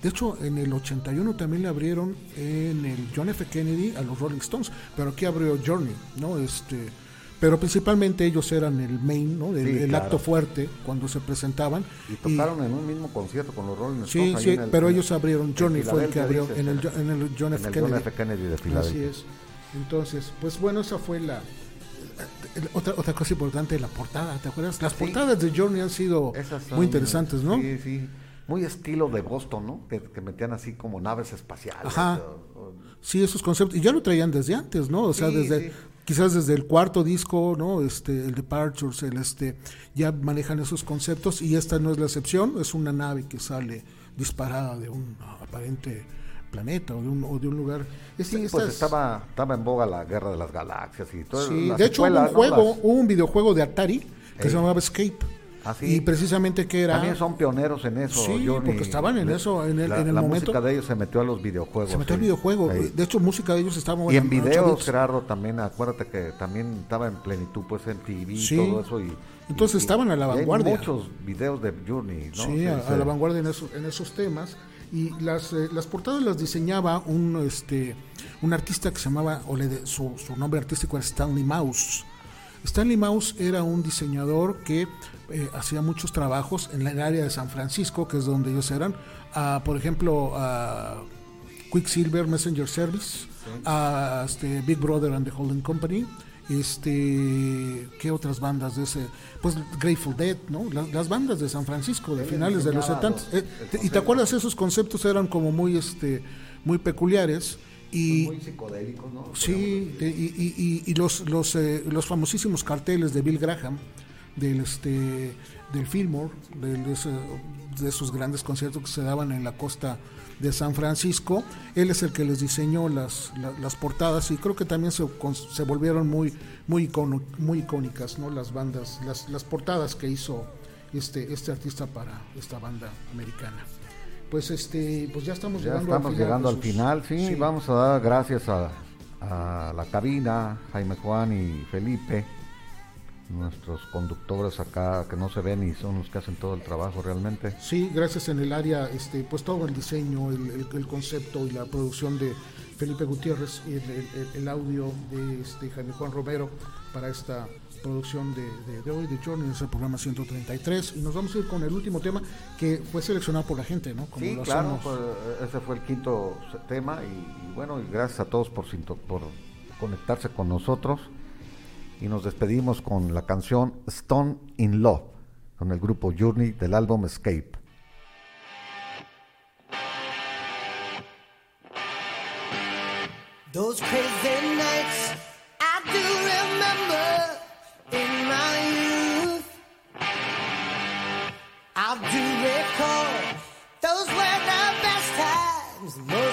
de hecho, en el 81 también le abrieron en el John F. Kennedy a los Rolling Stones, pero aquí abrió Journey, ¿no? Este, pero principalmente ellos eran el main, ¿no? El, Sí, el claro. acto fuerte cuando se presentaban. Y tocaron en un mismo concierto con los Rolling Sí, Stones. sí, el- pero ellos abrieron, Journey fue el que abrió en el, en el John F. Kennedy. John F. Kennedy de Así es. Entonces, pues bueno, esa fue la otra otra cosa importante, la portada, ¿te acuerdas? Las Sí. portadas de Journey han sido muy interesantes, ¿no? Sí, sí. Muy estilo de Boston, ¿no? Que, que metían así como naves espaciales. Ajá. o- o- Sí, esos conceptos. Y ya lo traían desde antes, ¿no? O sea, Sí, desde sí. quizás desde el cuarto disco, ¿no? Este, el Departures, el este, ya manejan esos conceptos y esta no es la excepción. Es una nave que sale disparada de un aparente planeta o de un, o de un lugar. Sí, pues es- estaba, estaba en boga la guerra de las galaxias y todo. sí, de hecho, hubo un ¿no? juego, Las- hubo un videojuego de Atari que Ey. se llamaba Escape. Ah, sí. Y precisamente que era. También son pioneros en eso. Sí, Johnny. porque estaban en Le- eso, en el- la, en el la momento. música de ellos se metió a los videojuegos. Se metió al sí. videojuego. Sí. De hecho, música de ellos estaba Y en ocho videos. Gerardo, también, acuérdate que también estaba en plenitud, pues en TV y todo eso. Y, Entonces y- estaban a la y hay vanguardia. muchos videos de Journey, ¿no? Sí, a, la vanguardia en, esos- en esos temas. Y las, eh, las portadas las diseñaba un, este, un artista que se llamaba, o le de- su, su nombre artístico era Stanley Mouse. Stanley Mouse era un diseñador que eh, hacía muchos trabajos en el área de San Francisco, que es donde ellos eran. Ah, por ejemplo, a Quicksilver Messenger Service, a este, Big Brother and the Holding Company. Este, ¿qué otras bandas de ese? Pues Grateful Dead, ¿no? Las, las bandas de San Francisco de finales de los diseñaba 70. los- Eh, ¿Y te acuerdas? Esos conceptos eran como muy, este, muy peculiares. Y, Muy psicodélicos, ¿no? Sí, de- y, y- y- los, los, eh, los famosísimos carteles de Bill Graham, del, este, del Fillmore, de, de de esos grandes conciertos que se daban en la costa de San Francisco. Él es el que les diseñó las, la- las portadas y creo que también se, se volvieron muy, muy, icono- muy icónicas ¿no? las bandas, las, las portadas que hizo este, este artista para esta banda americana. Pues este, pues ya estamos Ya llegando estamos al final. llegando al final, sí, vamos a dar gracias a, a la cabina, Jaime Juan y Felipe, nuestros conductores acá que no se ven y son los que hacen todo el trabajo realmente. Sí, gracias en el área, este, pues todo el diseño, el, concepto y la producción de Felipe Gutiérrez y el, audio de este, Jaime Juan Romero para esta producción de, de, hoy, de Journey, es el programa 133. Y nos vamos a ir con el último tema que fue seleccionado por la gente, ¿no? Como sí, claro, ese fue el quinto tema y, y, bueno, y gracias a todos por, por conectarse con nosotros y nos despedimos con la canción Stone in Love con el grupo Journey del álbum Escape. Those crazy nights I do remember in my youth. I do recall those were the best times.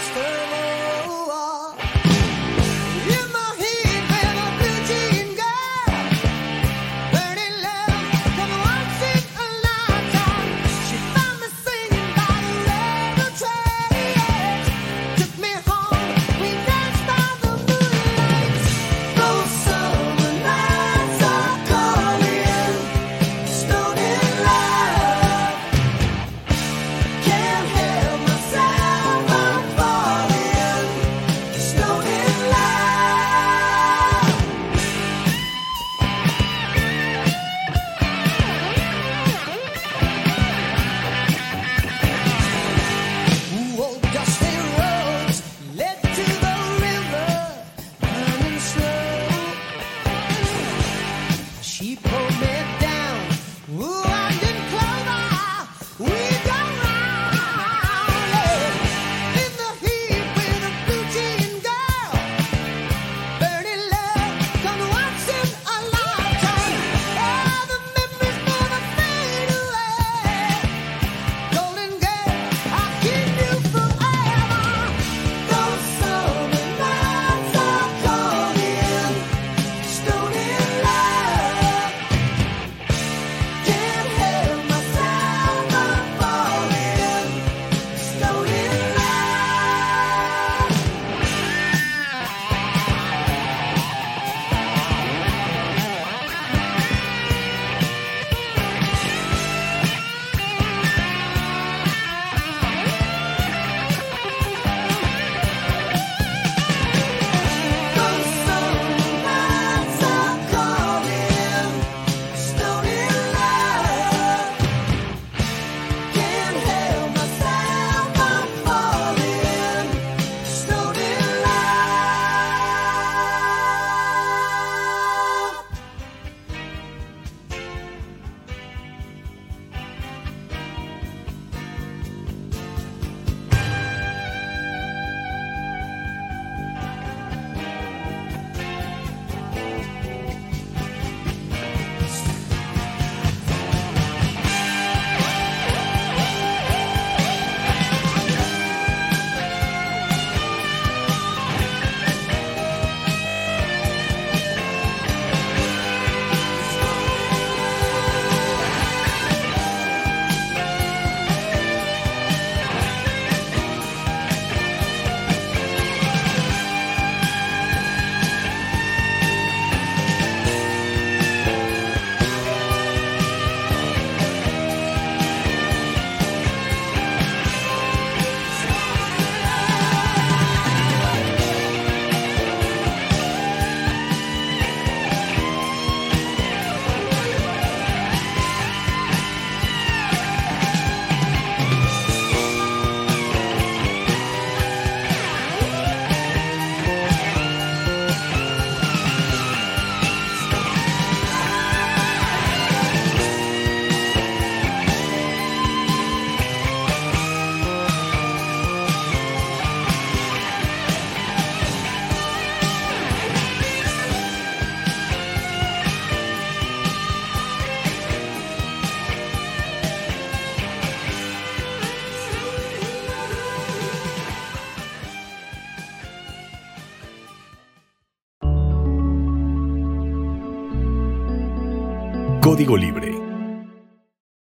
Libre.